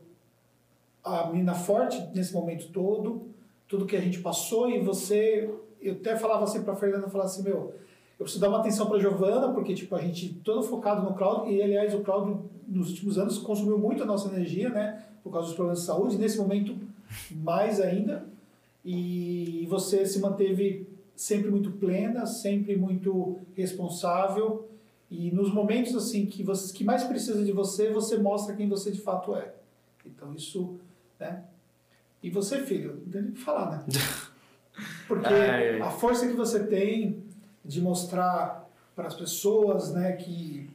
Speaker 1: a menina forte nesse momento todo, tudo que a gente passou e você eu até falava assim para Fernanda, falava assim, meu, eu preciso dar uma atenção para a Giovana, porque tipo, a gente todo focado no cloud, e aliás o cloud nos últimos anos consumiu muito a nossa energia, né? Por causa dos problemas de saúde, nesse momento mais ainda. E você se manteve sempre muito plena, sempre muito responsável. E nos momentos assim que você que mais precisa de você, você mostra quem você de fato é. Então isso, né? E você, filho, não tem nem o que falar, né? [LAUGHS] Porque ai, ai. a força que você tem de mostrar para as pessoas, né, que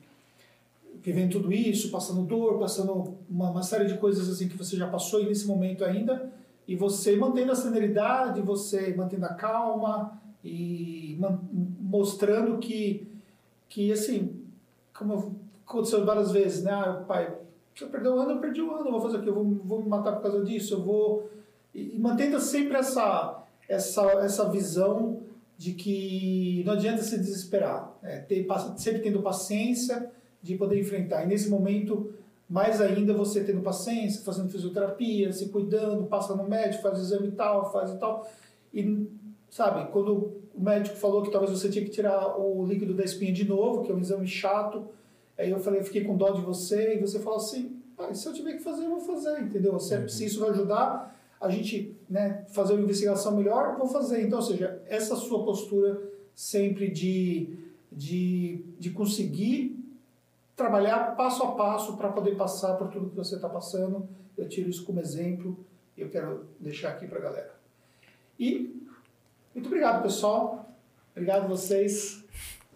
Speaker 1: vivendo tudo isso, passando dor, passando uma, uma, série de coisas assim que você já passou e nesse momento ainda, e você mantendo a serenidade, você mantendo a calma e mostrando que, que assim, como aconteceu várias vezes, né, ah, pai, se eu perder o ano, eu perdi o ano, eu vou fazer o quê? Eu vou, vou me matar por causa disso, eu vou... E, e mantendo sempre essa, essa, essa visão de que não adianta se desesperar, é, ter, sempre tendo paciência de poder enfrentar. E nesse momento, mais ainda, você tendo paciência, fazendo fisioterapia, se cuidando, passa no médico, faz exame e tal, faz e tal. E, sabe, quando o médico falou que talvez você tinha que tirar o líquido da espinha de novo, que é um exame chato, aí eu falei, fiquei com dó de você, e você falou assim, ah, se eu tiver que fazer, eu vou fazer, entendeu? Se, uhum. se isso vai ajudar a gente né, fazer uma investigação melhor, vou fazer. Então, ou seja, essa sua postura sempre de, de, de conseguir trabalhar passo a passo para poder passar por tudo que você está passando, eu tiro isso como exemplo e eu quero deixar aqui para a galera. E muito obrigado, pessoal. Obrigado a vocês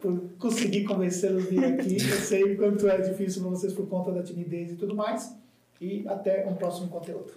Speaker 1: por conseguir convencê-los de vir aqui. [LAUGHS] Eu sei o quanto é difícil para vocês por conta da timidez e tudo mais. E até um próximo conteúdo.